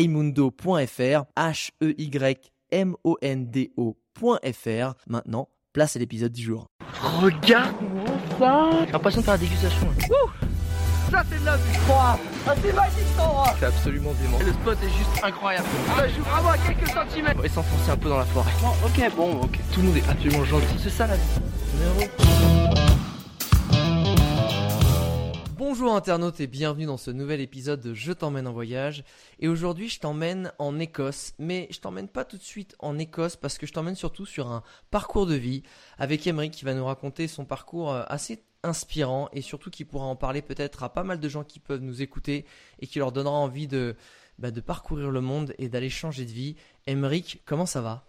heymundo.fr, H-E-Y-M-O-N-D-O.fr. Maintenant, place à l'épisode du jour. Regarde-moi ça J'ai l'impression de faire la dégustation. Ouh ça c'est de la vue Ah c'est magique cet endroit C'est absolument dément. Le spot est juste incroyable. Ça joue vraiment à quelques centimètres. On va s'enfoncer un peu dans la forêt. Bon, ok, bon, ok. Tout le monde est absolument gentil. C'est ça la vie. Bonjour internautes et bienvenue dans ce nouvel épisode de Je t'emmène en voyage. Et aujourd'hui, je t'emmène en Écosse, mais je t'emmène pas tout de suite en Écosse parce que je t'emmène surtout sur un parcours de vie avec Emery qui va nous raconter son parcours euh, assez inspirant et surtout qui pourra en parler peut-être à pas mal de gens qui peuvent nous écouter et qui leur donnera envie de, bah, parcourir le monde et d'aller changer de vie. Emeric, comment ça va?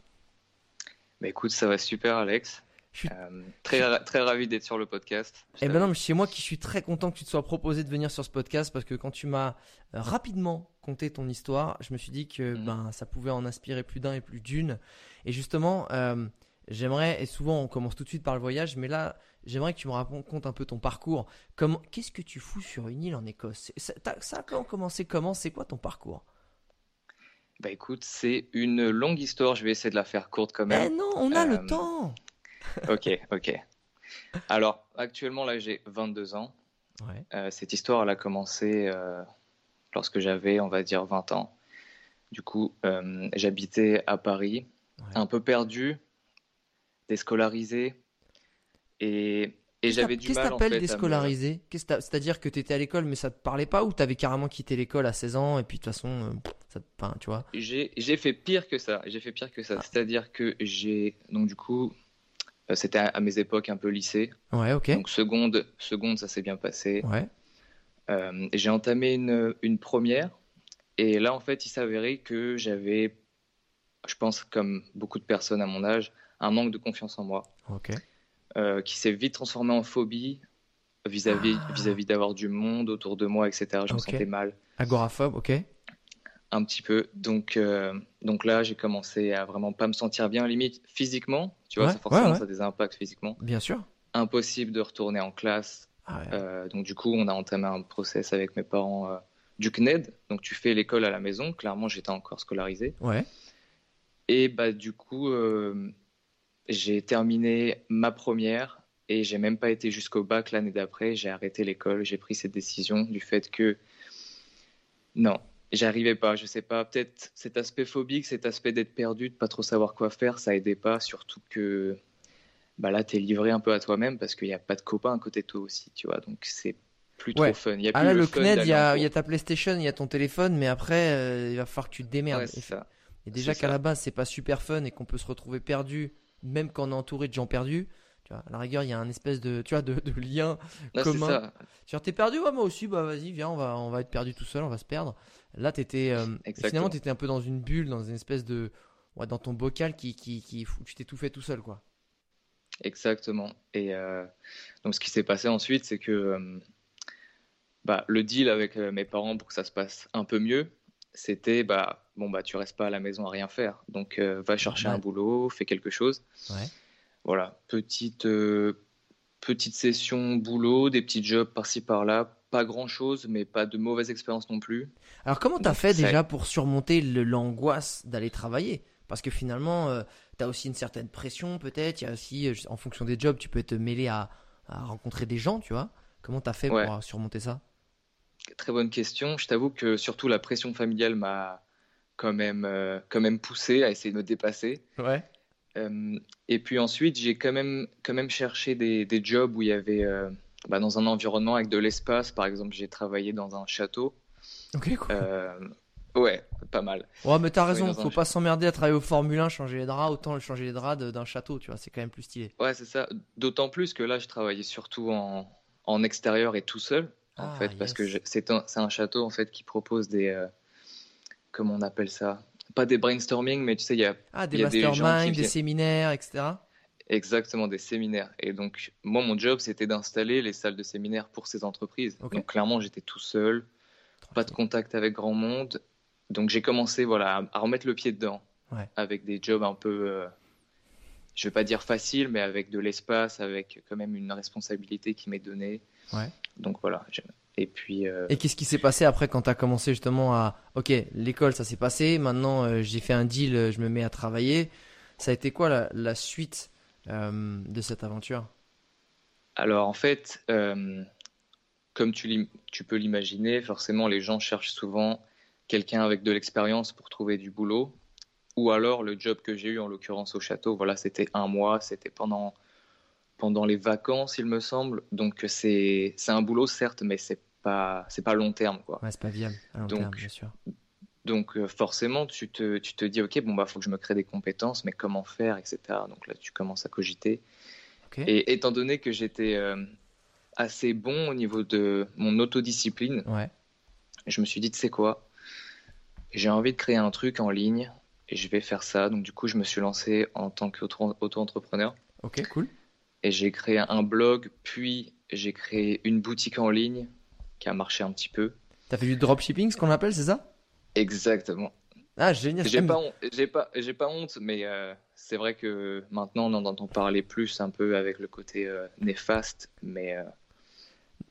Bah écoute, ça va super Alex. Je suis- Euh, très, très ravi d'être sur le podcast. Eh ben non, mais c'est moi qui suis très content que tu te sois proposé de venir sur ce podcast parce que quand tu m'as euh, rapidement conté ton histoire, je me suis dit que Mhm. ben ça pouvait en inspirer plus d'un et plus d'une. Et justement, euh, j'aimerais et souvent on commence tout de suite par le voyage, mais là j'aimerais que tu me racontes un peu ton parcours. Comment, qu'est-ce que tu fous sur une île en Écosse? Ça, ça a commencé comment? C'est quoi ton parcours? Bah écoute, c'est une longue histoire, je vais essayer de la faire courte quand Eh même. non, on a le temps. Ok, ok. Alors, actuellement là j'ai 22 ans. Ouais. Euh, cette histoire elle a commencé euh, lorsque j'avais, on va dire, 20 ans. Du coup, euh, j'habitais à Paris, Ouais. un peu perdu, déscolarisé. Et, et j'avais du Qu'est-ce que mal t'appelles me- déscolarisé? Qu'est-ce que t'as- C'est-à-dire que t'étais à l'école mais ça te parlait pas ou t'avais carrément quitté l'école à 16 ans et puis de toute façon, ça te, enfin, tu vois? J'ai fait pire que ça. J'ai fait pire que ça. Ah. C'est-à-dire que j'ai donc du coup, c'était à, à mes époques un peu lycée. Ouais, ok. Donc seconde, seconde, ça s'est bien passé. Ouais. Euh, j'ai entamé une, une première et là en fait, il s'avérait que j'avais, je pense comme beaucoup de personnes à mon âge, un manque de confiance en moi Ok. euh, qui s'est vite transformé en phobie vis-à-vis Ah. vis-à-vis d'avoir du monde autour de moi, etc. Je me Ok. sentais mal. Agoraphobe, ok. Un petit peu. Donc, euh, donc là, j'ai commencé à vraiment pas me sentir bien, limite physiquement. Tu vois, Ouais, ça, forcément, ouais, ça a des impacts physiquement. Bien sûr. Impossible de retourner en classe. Ah. Euh, donc, du coup, on a entamé un process avec mes parents euh, du CNED. Donc, tu fais l'école à la maison. Clairement, j'étais encore scolarisé. Ouais. Et bah, du coup, euh, j'ai terminé ma première et j'ai même pas été jusqu'au bac l'année d'après. J'ai arrêté l'école. J'ai pris cette décision du fait que non, j'arrivais pas. Je sais pas. Peut-être cet aspect phobique, cet aspect d'être perdu, de pas trop savoir quoi faire, ça aidait pas. Surtout que bah là, t'es livré un peu à toi-même parce qu'il n'y a pas de copains à côté de toi aussi, tu vois. Donc c'est plus Ouais. trop fun. Y a Ah plus là, le le CNED, il y a, y ta PlayStation, il y a ton téléphone, mais après, euh, il va falloir que tu te démerdes. Ouais, c'est ça. Et déjà qu'à la base, c'est pas super fun et qu'on peut se retrouver perdu, même quand on est entouré de gens perdus. Tu vois, à la rigueur, il y a un espèce de, tu vois, de, de lien Là, commun. ça. Genre, t'es perdu, ouais, moi aussi, bah vas-y, viens, on va, on va être perdu tout seul, on va se perdre. Là, t'étais, euh, finalement, t'étais un peu dans une bulle, dans une espèce de, ouais, dans ton bocal qui, qui, qui, tu t'es tout fait tout seul, quoi. Exactement. Et euh, donc, ce qui s'est passé ensuite, c'est que euh, bah, le deal avec euh, mes parents pour que ça se passe un peu mieux, c'était bah, bon, bah, tu restes pas à la maison à rien faire. Donc, euh, va chercher un boulot, fais quelque chose. Ouais. Voilà, petite, euh, petite session boulot, des petits jobs par-ci par-là. Pas grand-chose, mais pas de mauvaise expérience non plus. Alors comment t'as fait déjà pour surmonter l'angoisse d'aller travailler? Parce que finalement, euh, t'as aussi une certaine pression peut-être. Il y a aussi, euh, en fonction des jobs, tu peux te mêler à, à rencontrer des gens, tu vois. Comment t'as fait Ouais. pour surmonter ça? Très bonne question. Je t'avoue que surtout la pression familiale m'a quand même, euh, quand même poussé à essayer de me dépasser. Ouais. Euh, et puis ensuite, j'ai quand même, quand même cherché des, des jobs où il y avait, euh, bah, dans un environnement avec de l'espace. Par exemple, j'ai travaillé dans un château. Ok, cool. Euh, ouais, pas mal. Ouais, mais t'as raison, faut pas s'emmerder à travailler au Formule 1, changer les draps, autant changer les draps d'un château, tu vois, c'est quand même plus stylé. Ouais, c'est ça. D'autant plus que là, je travaillais surtout en, en extérieur et tout seul, en Ah, fait, parce que c'est un, un château en fait qui propose des, euh, comment on appelle ça? Pas des brainstorming, mais tu sais, il y a. Ah, des y a des gens masterminds, qui des viennent- séminaires, etc. Exactement, des séminaires. Et donc, moi, mon job, c'était d'installer les salles de séminaire pour ces entreprises. Donc, clairement, j'étais tout seul, pas de contact avec grand monde. Donc, j'ai commencé voilà, à- remettre le pied dedans Ouais. avec des jobs un peu, euh, je vais pas dire faciles, mais avec de l'espace, avec quand même une responsabilité qui m'est donnée. Ouais. Donc, voilà. Et puis, euh, Et qu'est-ce qui s'est passé après quand tu as commencé justement à... Ok, l'école, ça s'est passé, maintenant euh, j'ai fait un deal, euh, je me mets à travailler. Ça a été quoi la, la suite euh, de cette aventure? Alors en fait, comme tu, tu peux l'imaginer, forcément les gens cherchent souvent quelqu'un avec de l'expérience pour trouver du boulot. Ou alors le job que j'ai eu en l'occurrence au château, voilà, c'était un mois, c'était pendant, pendant les vacances il me semble. Donc c'est un boulot certes, mais c'est pas, pas long terme quoi. Ouais, c'est pas viable à long Donc, terme, bien sûr. Donc euh, forcément, tu te, tu te dis, ok, bon, bah, faut que je me crée des compétences, mais comment faire, etc. Donc là, tu commences à cogiter. Et étant donné que j'étais euh, assez bon au niveau de mon autodiscipline, Ouais. je me suis dit, tu sais quoi, j'ai envie de créer un truc en ligne et je vais faire ça. Donc du coup, je me suis lancé en tant qu'auto-entrepreneur Ok, cool. Et j'ai créé un blog, puis j'ai créé une boutique en ligne qui a marché un petit peu. T'as fait du dropshipping, ce qu'on appelle, c'est ça? Exactement. Ah, génial. J'ai pas, j'ai pas, j'ai pas honte, mais euh, c'est vrai que maintenant on en entend parler plus un peu avec le côté euh, néfaste, mais euh,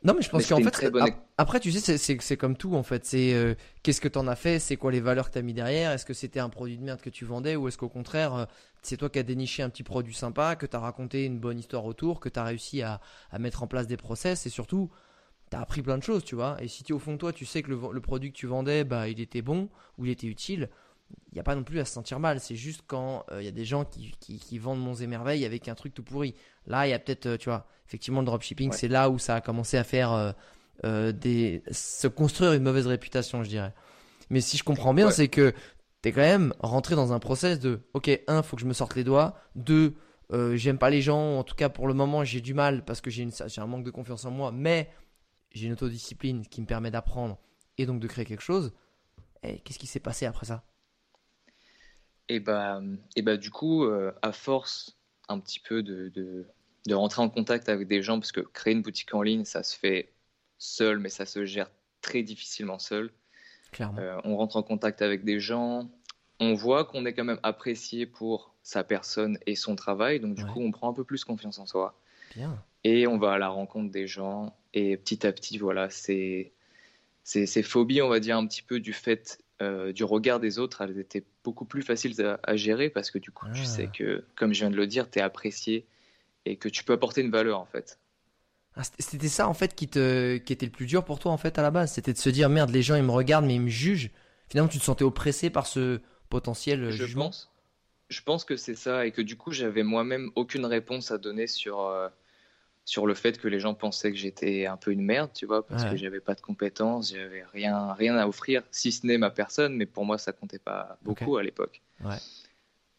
Non, mais je pense qu'en fait, bonne- après, tu sais, c'est- c'est c'est comme tout en fait. C'est euh, qu'est-ce que t'en as fait, c'est quoi les valeurs que t'as mis derrière? Est-ce que c'était un produit de merde que tu vendais? Ou est-ce qu'au contraire, euh, c'est toi qui as déniché un petit produit sympa, que t'as raconté une bonne histoire autour, que t'as réussi à, à mettre en place des process? Et surtout, t'as appris plein de choses, tu vois. Et si tu au fond de toi, tu sais que le, le produit que tu vendais, bah, il était bon ou il était utile. Il n'y a pas non plus à se sentir mal, c'est juste quand euh, il y a des gens qui, qui, qui vendent monts et merveilles avec un truc tout pourri. Là, il y a peut-être, euh, tu vois, effectivement, le dropshipping, Ouais. c'est là où ça a commencé à faire euh, des, se construire une mauvaise réputation, je dirais. Mais si je comprends bien, Ouais. c'est que t'es quand même rentré dans un process de, ok, un, faut que je me sorte les doigts, deux, j'aime pas les gens, en tout cas pour le moment, j'ai du mal parce que j'ai un manque de confiance en moi, mais j'ai une autodiscipline qui me permet d'apprendre et donc de créer quelque chose. Et qu'est-ce qui s'est passé après ça? Et bah, et bah du coup, euh, à force un petit peu de, de, de rentrer en contact avec des gens, parce que créer une boutique en ligne, ça se fait seul, mais ça se gère très difficilement seul. Clairement. Euh, on rentre en contact avec des gens, on voit qu'on est quand même apprécié pour sa personne et son travail, donc du Ouais. coup, on prend un peu plus confiance en soi. Bien. Et on va à la rencontre des gens, et petit à petit, voilà, c'est ces, ces phobies, on va dire un petit peu du fait euh, du regard des autres, elles étaient beaucoup plus faciles à, à gérer parce que du coup, tu Ah. sais que, comme je viens de le dire, tu es apprécié et que tu peux apporter une valeur en fait. Ah, c'était- C'était ça en fait qui, te, qui était le plus dur pour toi en fait à la base. C'était de se dire merde, les gens ils me regardent mais ils me jugent. Finalement, tu te sentais oppressé par ce potentiel euh, Je jugement. pense, je pense que c'est ça et que du coup, j'avais moi-même aucune réponse à donner sur, euh, sur le fait que les gens pensaient que j'étais un peu une merde, tu vois, parce Ouais. que j'avais pas de compétences, j'avais rien, rien à offrir, si ce n'est ma personne, mais pour moi, ça comptait pas beaucoup à l'époque. Ouais.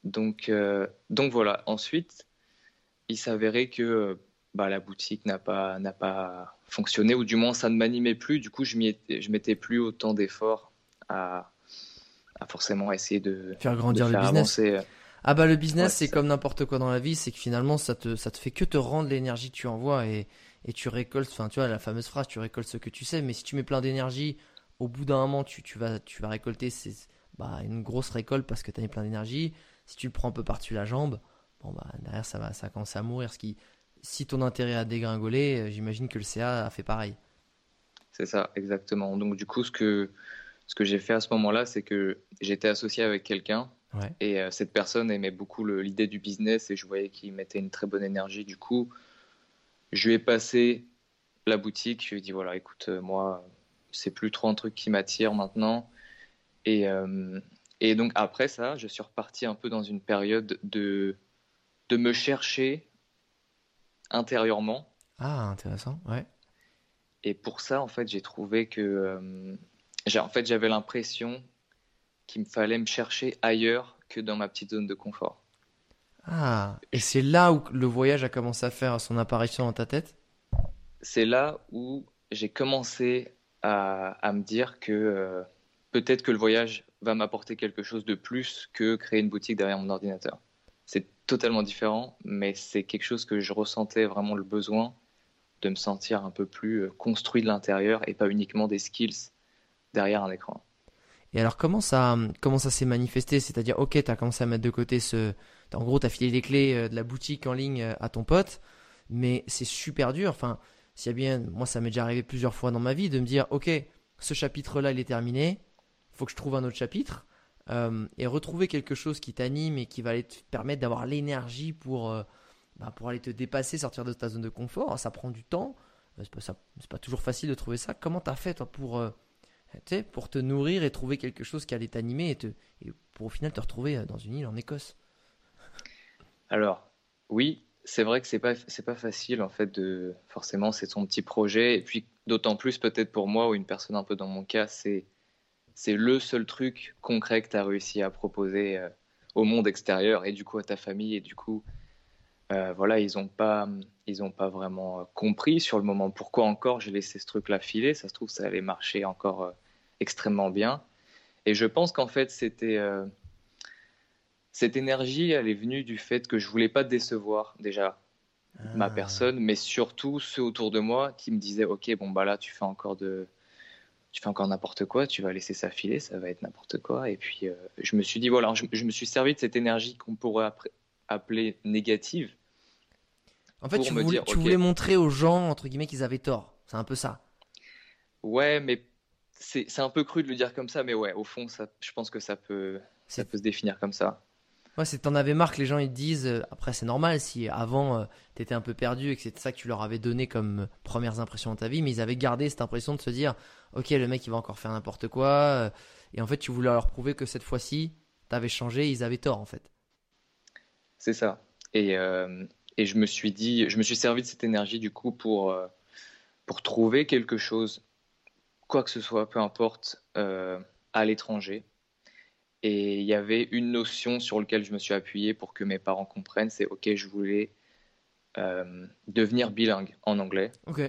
Donc, euh, donc voilà. Ensuite, il s'avérait que euh, bah, la boutique n'a pas, n'a pas fonctionné, ou du moins ça ne m'animait plus. Du coup, je je mettais plus autant d'efforts à, à forcément essayer de, Faire de grandir le business. avancer. Ah bah le business Ouais, c'est comme n'importe quoi dans la vie, c'est que finalement ça te, ça te fait que te rendre l'énergie que tu envoies et, et tu récoltes, enfin tu vois la fameuse phrase, tu récoltes ce que tu sais, mais si tu mets plein d'énergie, au bout d'un moment tu, tu, vas, tu vas récolter c'est, bah, une grosse récolte parce que tu as mis plein d'énergie. Si tu le prends un peu par-dessus la jambe, bon bah derrière ça va, ça va commencer à mourir. Ce qui, si ton intérêt a dégringolé, euh, j'imagine que le CA a fait pareil. C'est ça, exactement. Donc du coup, ce que, ce que j'ai fait à ce moment-là, c'est que j'étais associé avec quelqu'un Ouais. et euh, cette personne aimait beaucoup l'idée du business et je voyais qu'il mettait une très bonne énergie. Du coup, je lui ai passé la boutique. Je lui ai dit voilà, écoute, euh, moi, c'est plus trop un truc qui m'attire maintenant. Et, euh, et donc après ça, je suis reparti un peu dans une période de, de me chercher intérieurement. Ah intéressant, ouais. Et pour ça, en fait, j'ai trouvé que euh, en fait, j'avais l'impression qu'il me fallait me chercher ailleurs que dans ma petite zone de confort. Ah, et c'est là où le voyage a commencé à faire son apparition dans ta tête? C'est là où j'ai commencé à, à me dire que euh, peut-être que le voyage va m'apporter quelque chose de plus que créer une boutique derrière mon ordinateur. C'est totalement différent, mais c'est quelque chose que je ressentais vraiment le besoin de me sentir un peu plus euh, construit de l'intérieur et pas uniquement des skills derrière un écran. Et alors comment ça comment ça s'est manifesté? C'est-à-dire ok, tu as commencé à mettre de côté ce en gros, tu as filé les clés euh, de la boutique en ligne euh, à ton pote, mais c'est super dur. Enfin, s'il y a bien moi ça m'est déjà arrivé plusieurs fois dans ma vie de me dire OK, ce chapitre-là, il est terminé, faut que je trouve un autre chapitre. Euh, et retrouver quelque chose qui t'anime et qui va te permettre d'avoir l'énergie pour, bah, pour aller te dépasser, sortir de ta zone de confort, ça prend du temps. C'est pas, pas toujours facile de trouver ça. Comment t'as fait toi pour pour te nourrir et trouver quelque chose qui allait t'animer et, pour au final te retrouver euh, dans une île en Écosse. Alors, oui, c'est vrai que c'est pas pas facile en fait de forcément c'est son petit projet. Et puis d'autant plus peut-être pour moi ou une personne un peu dans mon cas c'est c'est le seul truc concret que tu as réussi à proposer euh, au monde extérieur et du coup à ta famille et du coup euh, voilà ils ont pas ils ont pas vraiment compris sur le moment pourquoi encore j'ai laissé ce truc là filer ça se trouve ça allait marcher encore extrêmement bien. Et je pense qu'en fait, c'était euh, cette énergie, elle est venue du fait que je voulais pas décevoir déjà ma ah. personne, mais surtout ceux autour de moi qui me disaient, ok, bon bah là, tu fais encore de, tu fais encore n'importe quoi, tu vas laisser ça filer, ça va être n'importe quoi. Et puis euh, je me suis dit, voilà, je, me suis servi de cette énergie qu'on pourrait appeler négative. En fait, tu, voulais, tu voulais montrer aux gens entre guillemets qu'ils avaient tort. C'est un peu ça. Ouais, mais c'est un peu cru de le dire comme ça, mais ouais, au fond, ça, je pense que ça peut, ça peut se définir comme ça. Ouais, c'est t'en avais marre que les gens ils te disent. Euh, après, c'est normal si avant tu euh, t'étais un peu perdu et que c'était ça que tu leur avais donné comme euh, premières impressions de ta vie, mais ils avaient gardé cette impression de se dire, ok, le mec il va encore faire n'importe quoi. et en fait, tu voulais leur prouver que cette fois-ci, t'avais changé, ils avaient tort en fait. C'est ça. Et, et je me suis dit, je me suis servi de cette énergie du coup pour pour trouver quelque chose quoi que ce soit, peu importe, euh, à l'étranger. Et il y avait une notion sur laquelle je me suis appuyé pour que mes parents comprennent, c'est ok, je voulais euh, devenir bilingue en anglais. Ok,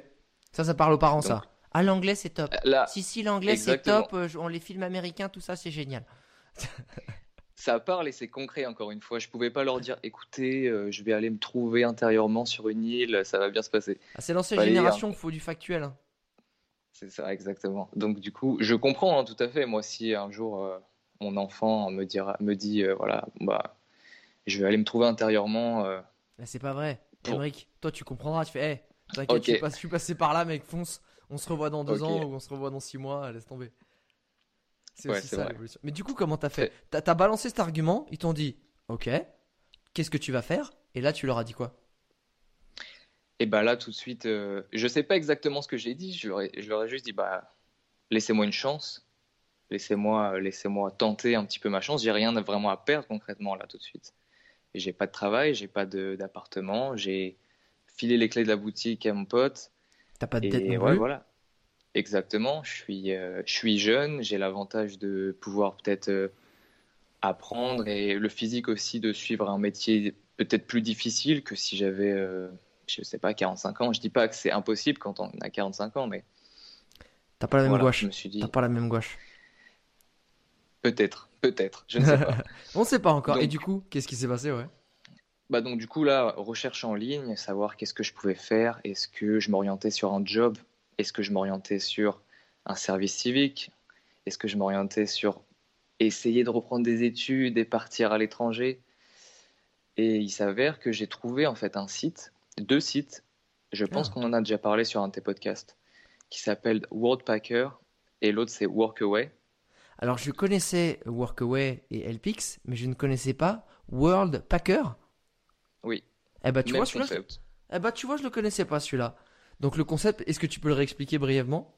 ça, ça parle aux parents, ça. Ah, l'anglais, c'est top. si, si, l'anglais, c'est top. Euh, on les films américains, tout ça, c'est génial. ça parle et c'est concret, encore une fois. Je pouvais pas leur dire, écoutez, je vais aller me trouver intérieurement sur une île, ça va bien se passer. Ah, c'est cette génération qu'il faut du factuel. Hein. C'est ça, exactement. Donc, du coup, je comprends hein, tout à fait. Moi, si un jour euh, mon enfant me, dira, me dit, euh, voilà, bah, je vais aller me trouver intérieurement. Euh, c'est pas vrai. Pour... toi, tu comprendras. Tu fais, hey, t'inquiète, je, suis passé par là, mec, fonce. On se revoit dans deux ans ou on se revoit dans six mois, laisse tomber. C'est aussi ça l'évolution. Mais du coup, comment t'as fait T'as as balancé cet argument, ils t'ont dit, ok, qu'est-ce que tu vas faire? Et là, tu leur as dit quoi? Et bah là, tout de suite, euh, je sais pas exactement ce que j'ai dit. Je leur, ai, juste dit, bah, laissez-moi une chance. Laissez-moi laissez tenter un petit peu ma chance. J'ai rien vraiment à perdre concrètement là tout de suite. J'ai pas de travail, j'ai pas d'appartement, j'ai filé les clés de la boutique à mon pote. T'as pas de dette non ouais, voilà. Exactement. Je suis, euh, je suis jeune. J'ai l'avantage de pouvoir peut-être euh, apprendre et le physique aussi de suivre un métier peut-être plus difficile que si j'avais je sais pas, 45 ans. Je dis pas que c'est impossible quand on a 45 ans, mais. T'as pas la même gouache. T'as pas la même gouache. Peut-être, peut-être, je ne sais pas. on sait pas encore. Et du coup, qu'est-ce qui s'est passé, ouais? Bah donc du coup là, recherche en ligne, savoir qu'est-ce que je pouvais faire, est-ce que je m'orientais sur un job, est-ce que je m'orientais sur un service civique, est-ce que je m'orientais sur essayer de reprendre des études et partir à l'étranger? Et il s'avère que j'ai trouvé en fait un site deux sites. Je pense ah. qu'on en a déjà parlé sur un de tes podcasts, qui s'appelle Worldpacker et l'autre c'est Workaway. Alors je connaissais Workaway et LPix, mais je ne connaissais pas Worldpacker. Oui. Eh bah tu vois celui-là. Eh bah tu vois je le connaissais pas celui-là. Donc le concept, est-ce que tu peux le réexpliquer brièvement?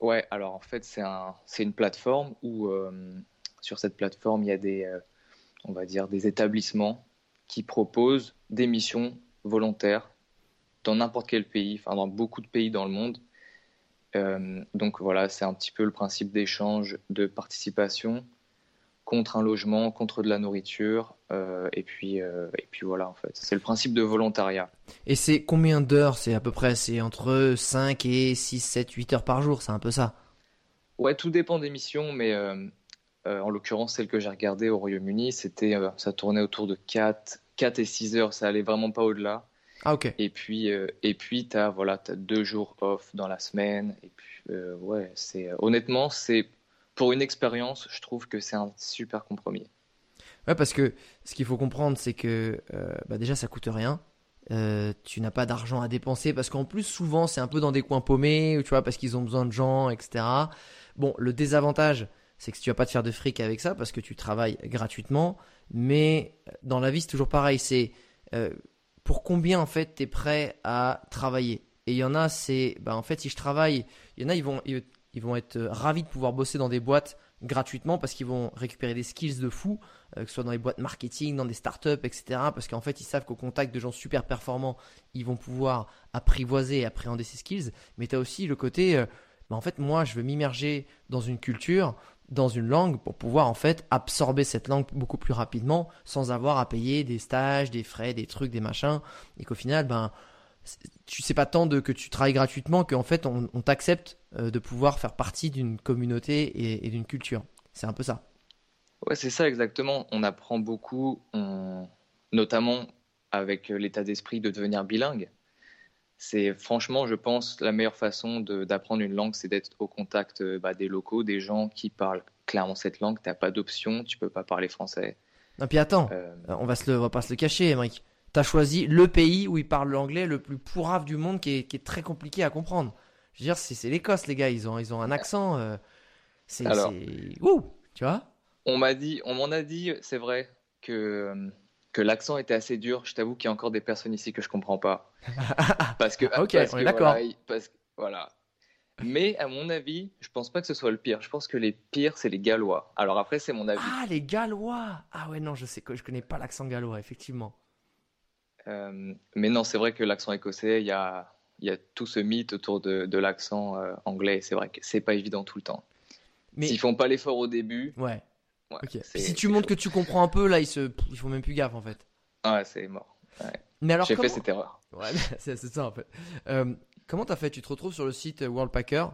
Ouais, alors en fait c'est un, une plateforme où euh, sur cette plateforme il y a des, euh, on va dire des établissements qui proposent des missions volontaire dans n'importe quel pays, enfin dans beaucoup de pays dans le monde. Euh, donc voilà, c'est un petit peu le principe d'échange, de participation contre un logement, contre de la nourriture, euh, et puis euh, et puis voilà en fait, c'est le principe de volontariat. Et c'est combien d'heures? C'est à peu près, c'est entre 5 et 6, 7, 8 heures par jour, c'est un peu ça? Ouais, tout dépend des missions, mais en l'occurrence, celle que j'ai regardée au Royaume-Uni, c'était, ça tournait autour de 4, 4 et 6 heures. Ça allait vraiment pas au-delà. Ah, ok. Et puis, et puis tu as, voilà, deux jours off dans la semaine. Et puis, ouais, c'est, honnêtement, c'est, pour une expérience, je trouve que c'est un super compromis. Ouais, parce que ce qu'il faut comprendre, c'est que bah déjà, ça coûte rien. Euh, tu n'as pas d'argent à dépenser parce qu'en plus souvent c'est un peu dans des coins paumés, tu vois, parce qu'ils ont besoin de gens, etc. Bon, le désavantage, c'est que tu vas pas te faire de fric avec ça parce que tu travailles gratuitement, mais dans la vie c'est toujours pareil, c'est euh, pour combien en fait tu es prêt à travailler? Et il y en a, c'est, bah en fait si je travaille, il y en a ils vont, vont être ravis de pouvoir bosser dans des boîtes gratuitement parce qu'ils vont récupérer des skills de fou, euh, que ce soit dans les boîtes marketing, dans des startups, etc. Parce qu'en fait, ils savent qu'au contact de gens super performants, ils vont pouvoir apprivoiser et appréhender ces skills. Mais tu as aussi le côté, euh, bah, en fait, moi, je veux m'immerger dans une culture, dans une langue pour pouvoir en fait absorber cette langue beaucoup plus rapidement sans avoir à payer des stages, des frais, des trucs, des machins. Et qu'au final, ben tu sais pas tant de que tu travailles gratuitement qu'en fait on, t'accepte euh, de pouvoir faire partie d'une communauté et, d'une culture. C'est un peu ça. Ouais, c'est ça exactement. On apprend beaucoup, notamment avec l'état d'esprit de devenir bilingue. C'est franchement, je pense, la meilleure façon d'apprendre une langue, c'est d'être au contact euh, bah, des locaux, des gens qui parlent clairement cette langue. Tu n'as pas d'option, tu peux pas parler français. Non, puis attends, euh, on va se le, on va pas se le cacher, Émeric tu as choisi le pays où ils parlent l'anglais le plus pourrave du monde qui est, très compliqué à comprendre. Je veux dire, c'est l'Écosse, les gars. Ils ont, ils ont un accent. Euh, c'est. Ouh Tu vois On m'a dit, on m'en a dit, c'est vrai, que, que l'accent était assez dur. Je t'avoue qu'il y a encore des personnes ici que je comprends pas. parce que. ok, on est d'accord. Voilà, Mais à mon avis, je pense pas que ce soit le pire. Je pense que les pires, c'est les Gallois. Alors après, c'est mon avis. Ah, les Gallois Ah ouais, non, je sais que je connais pas l'accent gallois, effectivement. Euh, mais non, c'est vrai que l'accent écossais, il y a, y a, tout ce mythe autour de, de l'accent euh, anglais. C'est vrai que c'est pas évident tout le temps. Mais s'ils font pas l'effort au début. Ouais. Si tu montres que tu comprends un peu, là, ils se, ils font même plus gaffe en fait. Ouais, c'est mort. Mais alors, j'ai fait cette erreur. Ouais, c'est ça en fait. Euh, comment t'as fait? Tu te retrouves sur le site Worldpacker.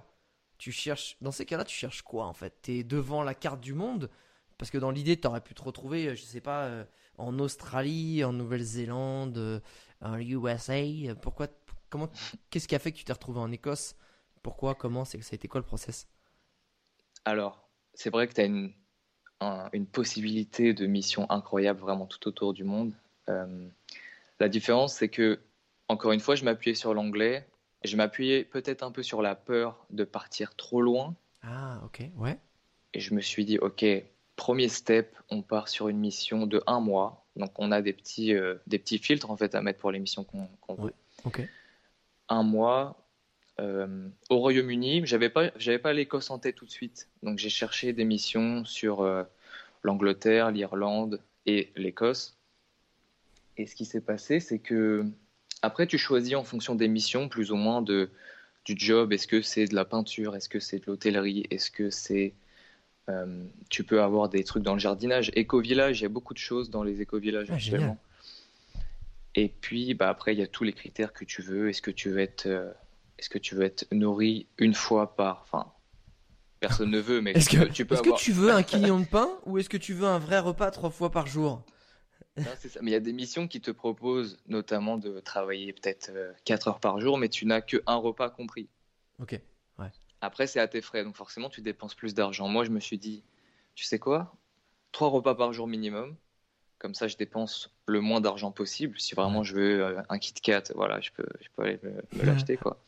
Tu cherches. Dans ces cas-là, tu cherches quoi en fait? T'es devant la carte du monde? Parce que dans l'idée, t'aurais pu te retrouver, je sais pas en Australie, en Nouvelle-Zélande, euh, en USA Pourquoi Comment Qu'est-ce qui a fait que tu t'es retrouvé en Écosse? Pourquoi Comment C'est ça a été quoi le process? Alors, c'est vrai que tu as une, une possibilité de mission incroyable vraiment tout autour du monde. Euh, la différence, c'est que, encore une fois, je m'appuyais sur l'anglais. Je m'appuyais peut-être un peu sur la peur de partir trop loin. Ah, ok, ouais. Et je me suis dit, ok, Premier step, on part sur une mission de un mois. Donc on a des petits, euh, des petits filtres en fait à mettre pour les missions qu'on veut. Un mois. Euh, au Royaume-Uni, j'avais pas, j'avais pas l'Écosse en tête tout de suite. Donc j'ai cherché des missions sur euh, l'Angleterre, l'Irlande et l'Écosse. Et ce qui s'est passé, c'est que après tu choisis en fonction des missions plus ou moins de du job. Est-ce que c'est de la peinture? Est-ce que c'est de l'hôtellerie? Est-ce que c'est euh, tu peux avoir des trucs dans le jardinage. Éco-village, il y a beaucoup de choses dans les éco-villages ah, actuellement. Et puis, bah, après, il y a tous les critères que tu veux. Est-ce que tu veux être, euh, est-ce que tu veux être nourri une fois par, enfin, personne ne veut, mais est-ce que, tu peux est-ce que tu veux un quignon de pain ou est-ce que tu veux un vrai repas trois fois par jour? C'est ça. Mais il y a des missions qui te proposent notamment de travailler peut-être 4 euh, heures par jour, mais tu n'as que un repas compris. Ok. Après, c'est à tes frais, donc forcément, tu dépenses plus d'argent. Moi, je me suis dit, tu sais quoi? Trois repas par jour minimum. Comme ça, je dépense le moins d'argent possible. Si vraiment je veux euh, un Kit Kat, voilà, je peux, je peux aller me, l'acheter, quoi.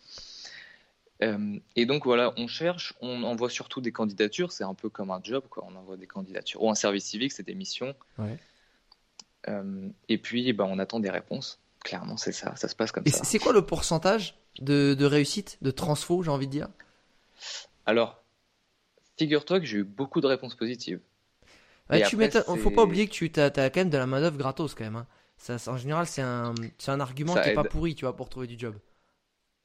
Euh, et donc voilà, on cherche, on envoie surtout des candidatures. C'est un peu comme un job, quoi. On envoie des candidatures ou un service civique, c'est des missions. Euh, et puis, bah, on attend des réponses. Clairement, c'est ça. Ça se passe comme ça. C'est quoi le pourcentage de, de réussite, de transfo, j'ai envie de dire? Alors, figure-toi que j'ai eu beaucoup de réponses positives. Il ne faut pas oublier que tu as, quand même de la main-d'œuvre gratos quand même. Hein. Ça, en général, c'est un, un argument qui n'est pas pourri, tu vois, pour trouver du job.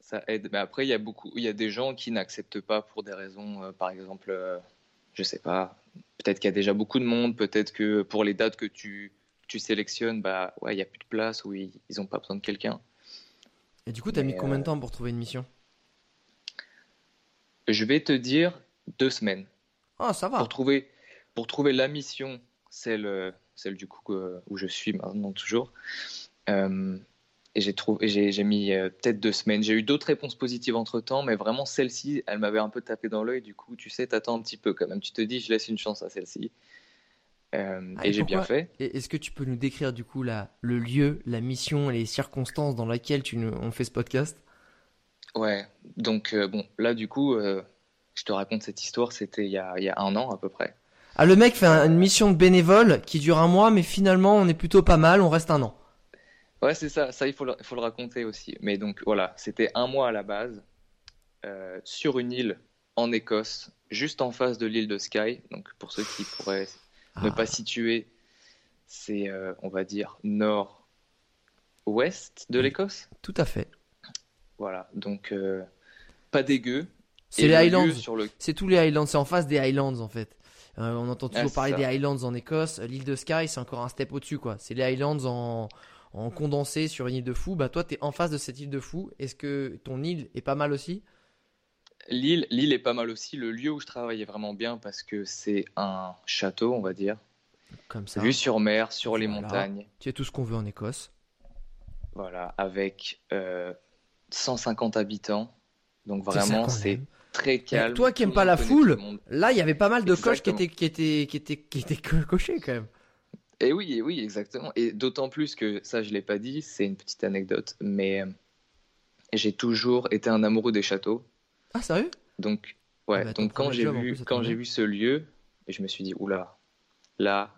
Ça aide. Mais après, il y a beaucoup, il y a des gens qui n'acceptent pas pour des raisons, euh, par exemple, euh, je sais pas, peut-être qu'il y a déjà beaucoup de monde, peut-être que pour les dates que tu, tu sélectionnes, bah ouais, il n'y a plus de place ou ils n'ont pas besoin de quelqu'un. Et du coup, tu as mis combien de euh, temps pour trouver une mission? Je vais te dire deux semaines. Ah, ça va. Pour trouver, pour trouver la mission, celle, celle du coup où je suis maintenant toujours. et j'ai trouvé, j'ai mis peut-être deux semaines. J'ai eu d'autres réponses positives entre temps, mais vraiment celle-ci, elle m'avait un peu tapé dans l'œil. Du coup, tu sais, t'attends un petit peu quand même. Tu te dis, je laisse une chance à celle-ci. Euh, ah, et, j'ai bien fait. Est-ce que tu peux nous décrire du coup la, le lieu, la mission et les circonstances dans lesquelles tu nous, on fait ce podcast? Ouais, donc euh, bon, là du coup, euh, je te raconte cette histoire, c'était il, y a, il y a un an à peu près. Ah, le mec fait une mission de bénévole qui dure un mois, mais finalement on est plutôt pas mal, on reste un an. Ouais, c'est ça, ça il faut le, faut le raconter aussi. Mais donc voilà, c'était un mois à la base, sur une île en Écosse, juste en face de l'île de Skye. Donc pour ceux qui pourraient ne pas situer, c'est, euh, on va dire, nord-ouest de l'Écosse. Tout à fait. Voilà, donc euh, pas dégueu. C'est les Highlands. C'est tous les Highlands, c'est en face des Highlands en fait. Euh, on entend toujours parler des Highlands en Écosse. L'île de Skye, c'est encore un step au-dessus, quoi. C'est les Highlands en, en condensé sur une île de fou. Bah, toi, tu es en face de cette île de fou. Est-ce que ton île est pas mal aussi? L'île, l'île est pas mal aussi. Le lieu où je travaille est vraiment bien parce que c'est un château, on va dire. Comme ça. Vue sur mer, sur les montagnes. Tu as tout ce qu'on veut en Écosse. Voilà, avec 150 euh, habitants. Donc vraiment, c'est très calme. toi qui n'aimes pas la foule, là, il y avait pas mal de coches qui étaient, qui étaient, qui étaient, qui étaient cochées quand même. Et oui, et oui, exactement. Et d'autant plus que ça, je l'ai pas dit, c'est une petite anecdote, mais euh, j'ai toujours été un amoureux des châteaux. Ah, sérieux? Donc, ouais, ah bah, donc quand j'ai vu, quand j'ai vu ce lieu, et je me suis dit, oula, là,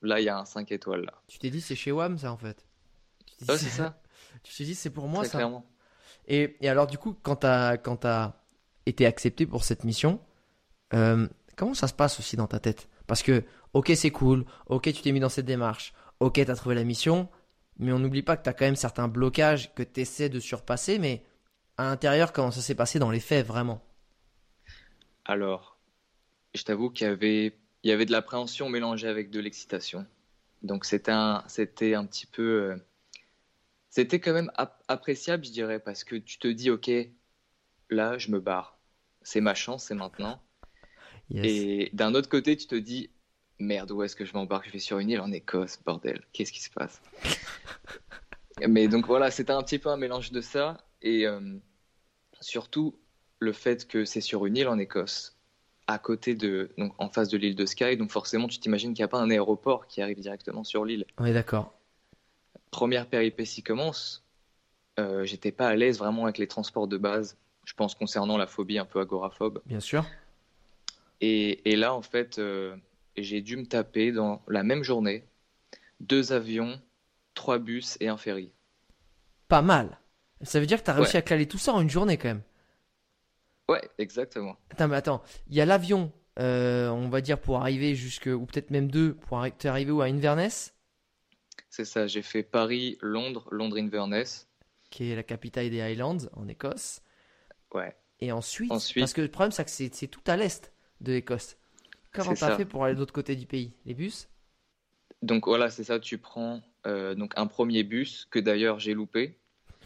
là, il y a un 5 étoiles là. Tu t'es dit, c'est chez WAM ça en fait Ouais, c'est ça. tu t'es dit, c'est pour moi ça clairement. Et, alors, du coup, quand tu as, as été accepté pour cette mission, euh, comment ça se passe aussi dans ta tête? Parce que, ok, c'est cool, ok, tu t'es mis dans cette démarche, ok, tu as trouvé la mission, mais on n'oublie pas que tu as quand même certains blocages que tu essaies de surpasser, mais à l'intérieur, comment ça s'est passé dans les faits vraiment? Alors, je t'avoue qu'il y avait, il y avait de l'appréhension mélangée avec de l'excitation. Donc c'était un, c'était un petit peu, euh, c'était quand même appréciable, je dirais, parce que tu te dis, ok, là, je me barre, c'est ma chance, c'est maintenant. Et d'un autre côté, tu te dis, merde, où est-ce que je m'embarque? Je vais sur une île en Écosse, bordel, qu'est-ce qui se passe? Mais donc voilà, c'était un petit peu un mélange de ça. Et euh, surtout, le fait que c'est sur une île en Écosse, à côté de, donc en face de l'île de Skye, donc forcément, tu t'imagines qu'il n'y a pas un aéroport qui arrive directement sur l'île. Oui, d'accord. Première péripétie commence. Euh, J'étais pas à l'aise vraiment avec les transports de base. Je pense concernant la phobie un peu agoraphobe. Bien sûr. Et, et là, en fait, euh, j'ai dû me taper dans la même journée deux avions, trois bus et un ferry. Pas mal. Ça veut dire que tu as réussi à caler tout ça en une journée quand même. Ouais, exactement. Attends, mais attends, il y a l'avion, euh, on va dire, pour arriver jusque, ou peut-être même deux, pour arriver où à Inverness? C'est ça, j'ai fait Paris, Londres, Londres-Inverness. Qui est la capitale des Highlands, en Écosse. Ouais. Et ensuite, parce que le problème, c'est que c'est tout à l'est de l'Écosse. Comment t'as fait pour aller de l'autre côté du pays? Les bus? Donc voilà, c'est ça, tu prends euh, donc un premier bus, que d'ailleurs j'ai loupé.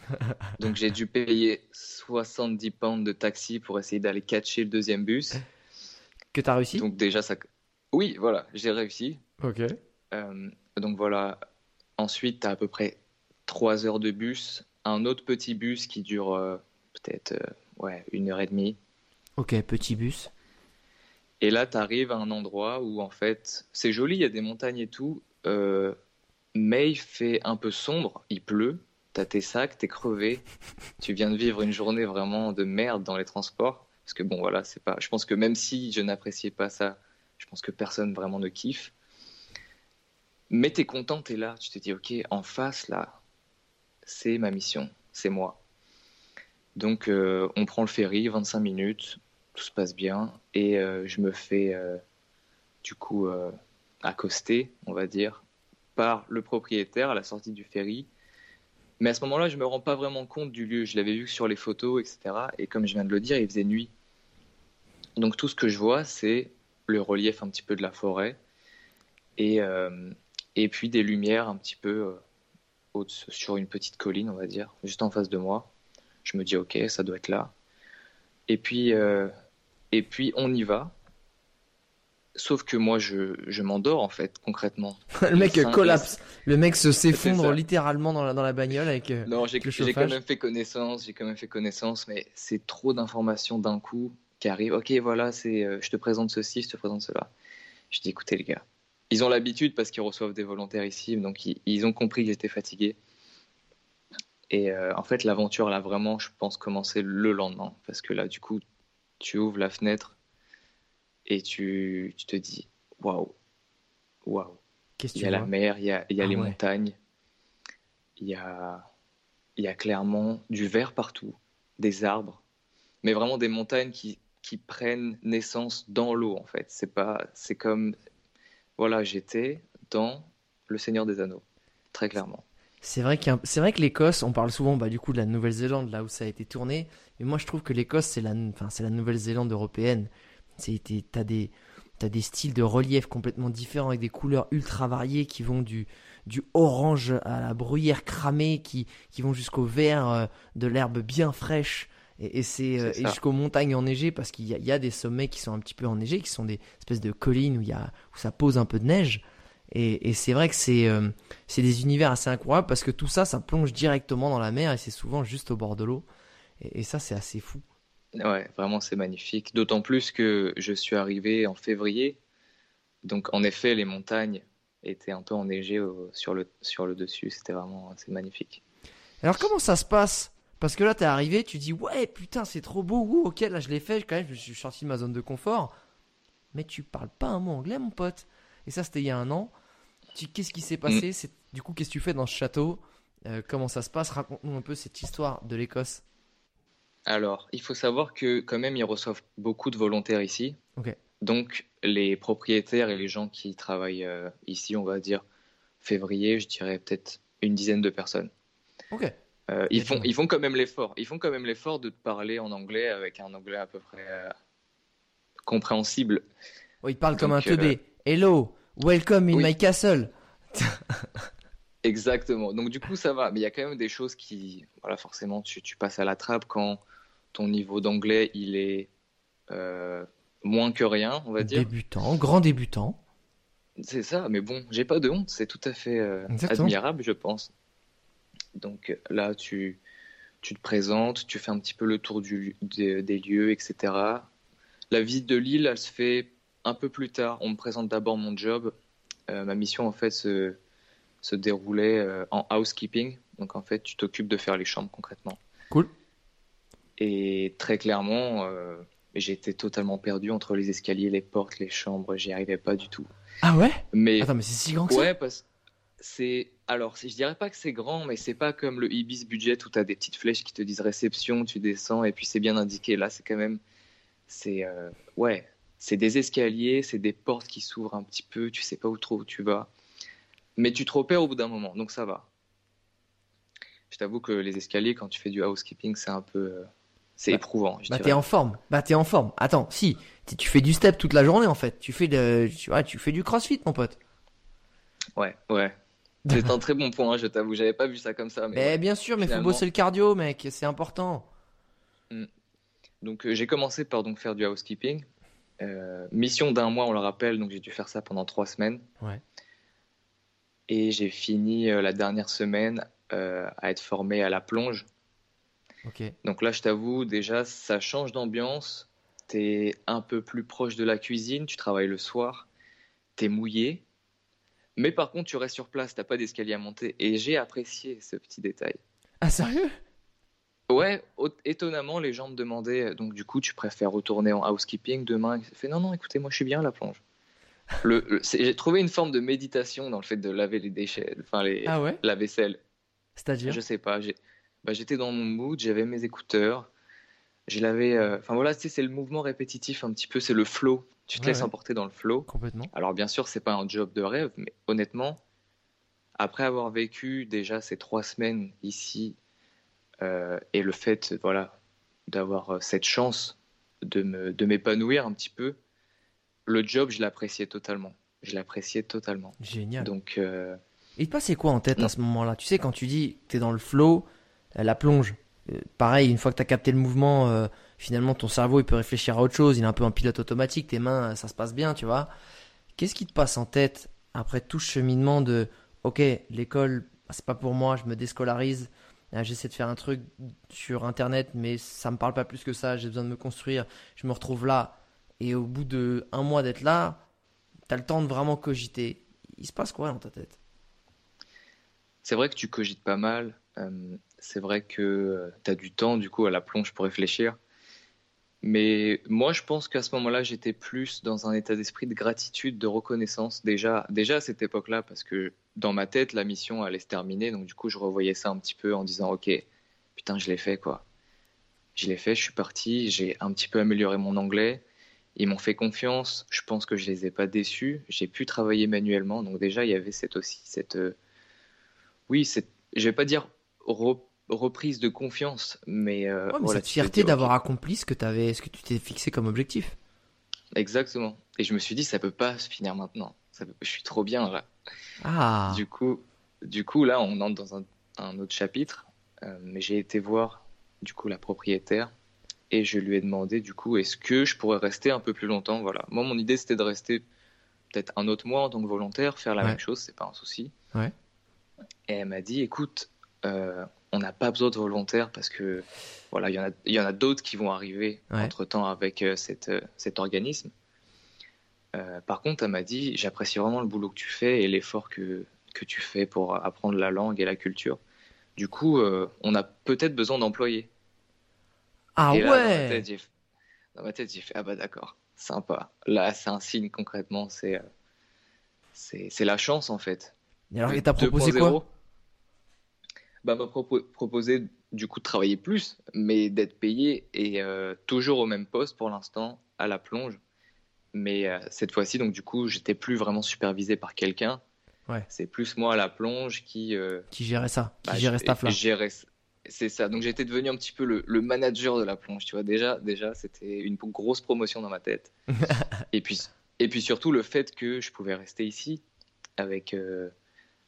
Donc j'ai dû payer 70 pounds de taxi pour essayer d'aller catcher le deuxième bus. Que tu as réussi? Donc déjà ça... Oui, voilà, j'ai réussi. Ok. Euh, donc voilà, ensuite tu as à peu près 3 heures de bus, un autre petit bus qui dure euh, peut-être euh, ouais, une heure et demie. Ok, petit bus. Et là, tu arrives à un endroit où en fait, c'est joli, il y a des montagnes et tout, mais il fait un peu sombre, il pleut t'as tes sacs, t'es crevé, tu viens de vivre une journée vraiment de merde dans les transports. Parce que bon, voilà, c'est pas. Je pense que même si je n'appréciais pas ça, je pense que personne vraiment ne kiffe. Mais t'es content, t'es là, tu te dis, ok, en face là, c'est ma mission, c'est moi. Donc euh, on prend le ferry, 25 minutes, tout se passe bien, et euh, je me fais euh, du coup accoster, on va dire, par le propriétaire à la sortie du ferry mais à ce moment-là, je me rends pas vraiment compte du lieu. Je l'avais vu sur les photos, etc. Et comme je viens de le dire, il faisait nuit. Donc tout ce que je vois, c'est le relief un petit peu de la forêt et, et puis des lumières un petit peu euh, sur une petite colline, on va dire, juste en face de moi. Je me dis, ok, ça doit être là. Et puis, euh, et puis on y va. Sauf que moi, je, je m'endors en fait, concrètement. le mec collapse. Le mec se s'effondre littéralement dans la, dans la bagnole avec. euh, Non, j'ai quand même fait connaissance, j'ai quand même fait connaissance, mais c'est trop d'informations d'un coup qui arrivent. Ok, voilà, c'est, euh, je te présente ceci, je te présente cela. Je dis, écoutez les gars, ils ont l'habitude parce qu'ils reçoivent des volontaires ici, donc ils, ils ont compris que j'étais fatigué. Et euh, en fait, l'aventure là vraiment, je pense commencer le lendemain, parce que là, du coup, tu ouvres la fenêtre et tu, tu te dis, waouh, waouh. Il y a la mer, il y a, il y a Ah les ouais. montagnes, il y a, il y a clairement du vert partout, des arbres, mais vraiment des montagnes qui, qui prennent naissance dans l'eau en fait. C'est pas, c'est comme, voilà, j'étais dans Le Seigneur des Anneaux, très clairement. C'est vrai, c'est vrai que l'Écosse, on parle souvent bah, du coup de la Nouvelle-Zélande, là où ça a été tourné. Mais moi, je trouve que l'Écosse, c'est la, enfin, la Nouvelle-Zélande européenne. T'as des, t'as des styles de relief complètement différents avec des couleurs ultra variées qui vont du, du orange à la bruyère cramée, qui, qui vont jusqu'au vert euh, de l'herbe bien fraîche. Et, et c'est, euh, jusqu'aux montagnes enneigées parce qu'il y a, il y a des sommets qui sont un petit peu enneigés, qui sont des espèces de collines où, il y a, où ça pose un peu de neige. Et, et c'est vrai que c'est euh, c'est des univers assez incroyables parce que tout ça, ça plonge directement dans la mer et c'est souvent juste au bord de l'eau. Et, et ça, c'est assez fou. Ouais, vraiment c'est magnifique. D'autant plus que je suis arrivé en février, donc en effet les montagnes étaient un peu enneigées au- sur le, sur le dessus. C'était vraiment, c'est magnifique. Alors, comment ça se passe? Parce que là, t'es arrivé, tu dis ouais, putain, c'est trop beau. Ouh, ok, là, je l'ai fait. Quand même, je suis sorti de ma zone de confort. Mais tu parles pas un mot anglais, mon pote. Et ça, c'était il y a un an. Qu'est-ce qui s'est passé? C'est Du coup, qu'est-ce que tu fais dans ce château? Euh, Comment ça se passe? Raconte-nous un peu cette histoire de l'Écosse. Alors, il faut savoir que quand même, ils reçoivent beaucoup de volontaires ici. Donc, les propriétaires et les gens qui travaillent euh, ici, on va dire février, je dirais peut-être une dizaine de personnes. Ok. Euh, ils, font, ils font quand même l'effort. Ils font quand même l'effort de te parler en anglais avec un anglais à peu près euh, compréhensible. Oh, il parle comme un euh, teubé. Hello, welcome in oui. my castle. Exactement. Donc du coup, ça va. Mais il y a quand même des choses qui, voilà, forcément, tu, tu passes à la trappe quand ton niveau d'anglais il est moins que rien, on va dire. Débutant, grand débutant. C'est ça. Mais bon, j'ai pas de honte. C'est tout à fait admirable, je pense. Donc là, tu, tu te présentes, tu fais un petit peu le tour du, des, des lieux, etc. La visite de l'île, elle se fait un peu plus tard. On me présente d'abord mon job. Euh, ma mission, en fait, se, se déroulait euh, en housekeeping. Donc, en fait, tu t'occupes de faire les chambres concrètement. Cool. Et très clairement, euh, j'étais totalement perdu entre les escaliers, les portes, les chambres. J'y arrivais pas du tout. Ah ouais? Mais Attends, mais c'est si grand que ça? Ouais, parce c'est. Alors, je dirais pas que c'est grand, mais c'est pas comme le Ibis budget où tu as des petites flèches qui te disent réception, tu descends et puis c'est bien indiqué. Là, c'est quand même. C'est. euh, Ouais, c'est des escaliers, c'est des portes qui s'ouvrent un petit peu, tu sais pas où trop où tu vas. Mais tu te repères au bout d'un moment, donc ça va. Je t'avoue que les escaliers, quand tu fais du housekeeping, c'est un peu. euh, C'est Bah- éprouvant, je Bah t'es en forme. Bah t'es en forme. Attends, si tu tu fais du step toute la journée en fait. Tu fais de, tu vois, tu fais du CrossFit mon pote. Ouais, ouais. C'est un très bon point, je t'avoue. J'avais pas vu ça comme ça. Mais Mais ouais. bien sûr, mais faut bosser le cardio, mec. C'est important. Donc euh, j'ai commencé par donc faire du housekeeping. Euh, mission d'un mois, on le rappelle, donc j'ai dû faire ça pendant trois semaines. Ouais. Et j'ai fini euh, la dernière semaine à être formé à la plonge. Ok. Donc là, je t'avoue, déjà, ça change d'ambiance. T'es un peu plus proche de la cuisine, tu travailles le soir, t'es mouillé. Mais par contre, tu restes sur place, t'as pas d'escalier à monter. Et j'ai apprécié ce petit détail. Ah sérieux? Ouais, étonnamment, les gens me demandaient, euh, donc du coup, tu préfères retourner en housekeeping demain? Je fais non, non, écoutez, moi je suis bien à la plonge. Le, le- c'est- j'ai trouvé une forme de méditation dans le fait de laver les déchets, enfin les, Ah ouais? la vaisselle. C'est-à-dire? Je sais pas, bah, j'étais dans mon mood, j'avais mes écouteurs, j'ai lavé, euh, enfin voilà, c'est le mouvement répétitif un petit peu, c'est le flow. Tu te Ouais, laisses ouais. emporter dans le flow. Complètement. Alors bien sûr, c'est pas un job de rêve, mais honnêtement, après avoir vécu déjà ces trois semaines ici euh, et le fait, voilà, d'avoir euh, cette chance de me, de m'épanouir un petit peu, le job, je l'appréciais totalement. Je l'appréciais totalement. Génial. Donc, euh, Il te passait quoi en tête à Non. ce moment-là? Tu sais quand tu dis que t'es dans le flow, euh, la plonge. euh, pareil, une fois que tu as capté le mouvement, finalement ton cerveau il peut réfléchir à autre chose, il est un peu en pilote automatique, tes mains ça se passe bien, tu vois. Qu'est-ce qui te passe en tête après tout ce cheminement de ok, l'école bah, c'est pas pour moi, je me déscolarise, j'essaie de faire un truc sur internet, mais ça me parle pas plus que ça, j'ai besoin de me construire, je me retrouve là, et au bout de un mois d'être là, tu as le temps de vraiment cogiter. Il se passe quoi dans ta tête? C'est vrai que tu cogites pas mal. Euh, c'est vrai que tu as du temps du coup à la plonge pour réfléchir. Mais moi, je pense qu'à ce moment-là, j'étais plus dans un état d'esprit de gratitude, de reconnaissance déjà, déjà à cette époque-là, parce que dans ma tête, la mission allait se terminer. Donc du coup, je revoyais ça un petit peu en disant, ok, putain, je l'ai fait quoi. Je l'ai fait, je suis parti, j'ai un petit peu amélioré mon anglais. Ils m'ont fait confiance. Je pense que je les ai pas déçus. J'ai pu travailler manuellement. Donc déjà, il y avait cette aussi cette, euh, oui, cette, je vais pas dire reprise de confiance, mais, euh, cette fierté d'avoir accompli ce que avais, ce que tu t'es fixé comme objectif. Exactement. Et je me suis dit, ça peut pas se finir maintenant. Je suis trop bien là. Ah. Du coup, du coup, là, on entre dans un, autre chapitre. Euh, mais j'ai été voir du coup la propriétaire et je lui ai demandé du coup est-ce que je pourrais rester un peu plus longtemps? Voilà moi mon idée c'était de rester peut-être un autre mois en tant que volontaire faire la même chose c'est pas un souci ouais. et elle m'a dit écoute euh, on n'a pas besoin de volontaires parce que voilà il y en a il y en a d'autres qui vont arriver entre temps avec euh, cette, euh, cet organisme. Par contre elle m'a dit j'apprécie vraiment le boulot que tu fais et l'effort que que tu fais pour apprendre la langue et la culture. Du coup on a peut-être besoin d'employés. Ah ouais. Dans ma tête, j'ai fait, ah bah d'accord, sympa. Là, c'est un signe concrètement, c'est euh, c'est la chance en fait. Et alors, il t'a proposé quoi? Bah, m'a proposé du coup de travailler plus, mais d'être payé et euh, toujours au même poste pour l'instant, à la plonge. Mais euh, cette fois-ci, donc du coup, j'étais plus vraiment supervisé par quelqu'un. Ouais. C'est plus moi à la plonge qui. qui gérait ça, qui bah, gérait. C'est ça. Donc j'étais devenu un petit peu le, manager de la plonge. Tu vois, déjà, déjà, c'était une grosse promotion dans ma tête. et puis, et puis surtout le fait que je pouvais rester ici avec euh,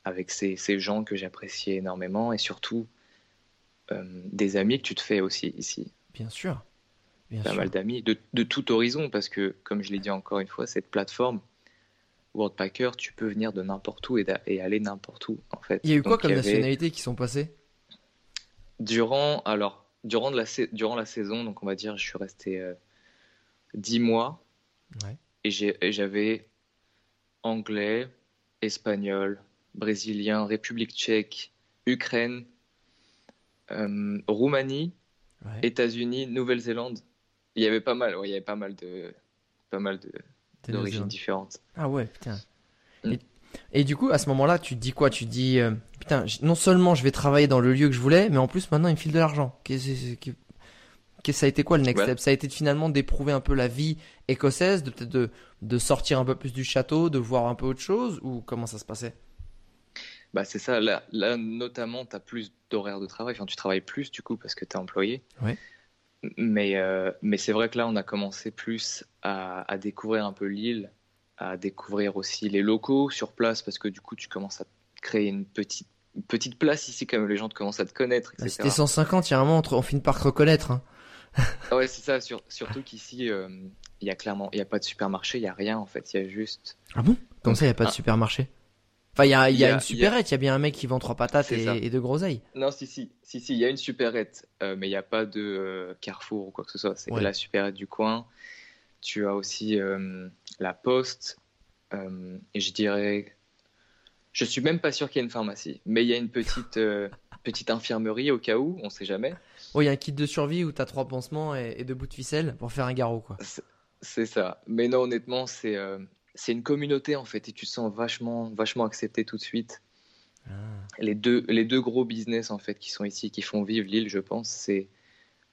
avec ces, ces, gens que j'appréciais énormément et surtout euh, des amis que tu te fais aussi ici. Bien sûr. Bien Pas mal d'amis de, de, tout horizon parce que, comme je l'ai dit encore une fois, cette plateforme Worldpacker, tu peux venir de n'importe où et, et aller n'importe où en fait. Il y a eu quoi comme nationalités qui sont passées? Durant, alors, durant, de la, durant la saison, donc on va dire, je suis resté euh, 10 mois. Et j'avais anglais, espagnol, brésilien, République tchèque, Ukraine, euh, Roumanie, États-Unis, Nouvelle-Zélande. Il y avait pas mal, ouais, il y avait pas mal de, pas mal de d'origines différentes. Ah ouais, putain. Mm. Et du coup, à ce moment-là, tu dis quoi? Tu dis, euh, putain, non seulement je vais travailler dans le lieu que je voulais, mais en plus maintenant il me file de l'argent. ça a été quoi le next step? Ça a été finalement d'éprouver un peu la vie écossaise, de peut-être de, de, sortir un peu plus du château, de voir un peu autre chose, ou comment ça se passait? Bah c'est ça, là, là notamment, tu as plus d'horaires de travail, enfin tu travailles plus du coup parce que tu es employé. Ouais. Mais, euh, mais c'est vrai que là, on a commencé plus à, à découvrir un peu l'île, à découvrir aussi les locaux sur place parce que du coup tu commences à créer une petite petite place ici comme les gens te commencent à te connaître etc. C'était 150 il y a un moment on finit par te reconnaître hein. Ouais c'est ça surtout qu'ici euh, il y a clairement il y a pas de supermarché il y a rien en fait il y a juste ah bon? Comme ça il y a pas de supermarché? Enfin, il y a, y a, une supérette, il y a bien un mec qui vend trois patates et, et, deux groseilles. Non, si, si, si, si, il y a une supérette, euh, mais il n'y a pas de euh, Carrefour ou quoi que ce soit. C'est la supérette du coin. Tu as aussi euh, la poste. Et je dirais. Je suis même pas sûr qu'il y ait une pharmacie, mais il y a une petite, petite infirmerie au cas où, on sait jamais. Oh, il y a un kit de survie où tu as trois pansements et, deux bouts de ficelle pour faire un garrot, quoi. C'est ça. Mais non, honnêtement, c'est c'est une communauté en fait et tu te sens vachement, vachement accepté tout de suite. Ah. Les, deux, les deux gros business en fait qui sont ici, qui font vivre l'île, je pense, c'est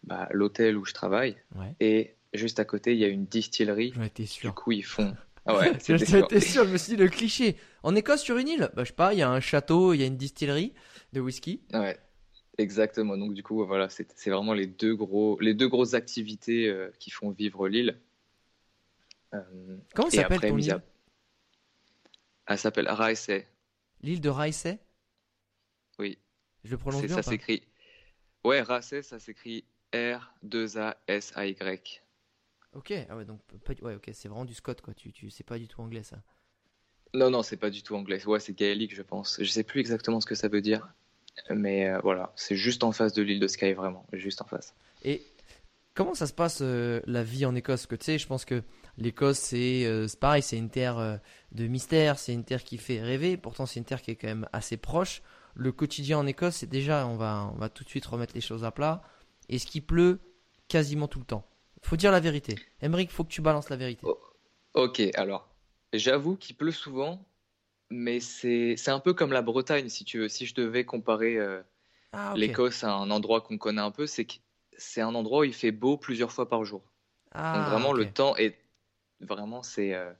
bah, l'hôtel où je travaille et juste à côté, il y a une distillerie. Étais sûr. Du coup, ils font. Ah ouais, j'étais sûr. sûr. Je me suis dit le cliché. En Écosse, sur une île, bah, je sais pas, il y a un château, il y a une distillerie de whisky. Ouais, exactement. Donc du coup, voilà, c'est vraiment les deux gros, les deux grosses activités euh, qui font vivre l'île. Euh, Comment s'appelle ton île Elle s'appelle Raisay. L'île de Raisay Oui. Je le prononce bien. Ça s'écrit. Ouais, Rasay, ça s'écrit R-2-A-S-A-Y. Ok, ah ouais, donc pas, ouais, ok, c'est vraiment du Scott, quoi. Tu, tu, c'est pas du tout anglais, ça. Non, non, c'est pas du tout anglais. Ouais, c'est gaélique, je pense. Je sais plus exactement ce que ça veut dire. Mais euh, voilà, c'est juste en face de l'île de Skye, vraiment. Juste en face. Et comment ça se passe euh, la vie en Écosse? Que tu sais, je pense que l'Écosse, c'est euh, c'est pareil, c'est une terre euh, de mystère, c'est une terre qui fait rêver. Pourtant, c'est une terre qui est quand même assez proche. Le quotidien en Écosse, c'est déjà, on va, on va tout de suite remettre les choses à plat. Est-ce qu'il pleut quasiment tout le temps Faut dire la vérité. Emmerich, faut que tu balances la vérité. Oh. Ok, alors, j'avoue qu'il pleut souvent, mais c'est un peu comme la Bretagne, si tu veux. Si je devais comparer euh, Ah, l'Écosse à un endroit qu'on connaît un peu, c'est que c'est un endroit où il fait beau plusieurs fois par jour. Ah, Donc vraiment, le temps est vraiment, c'est, euh,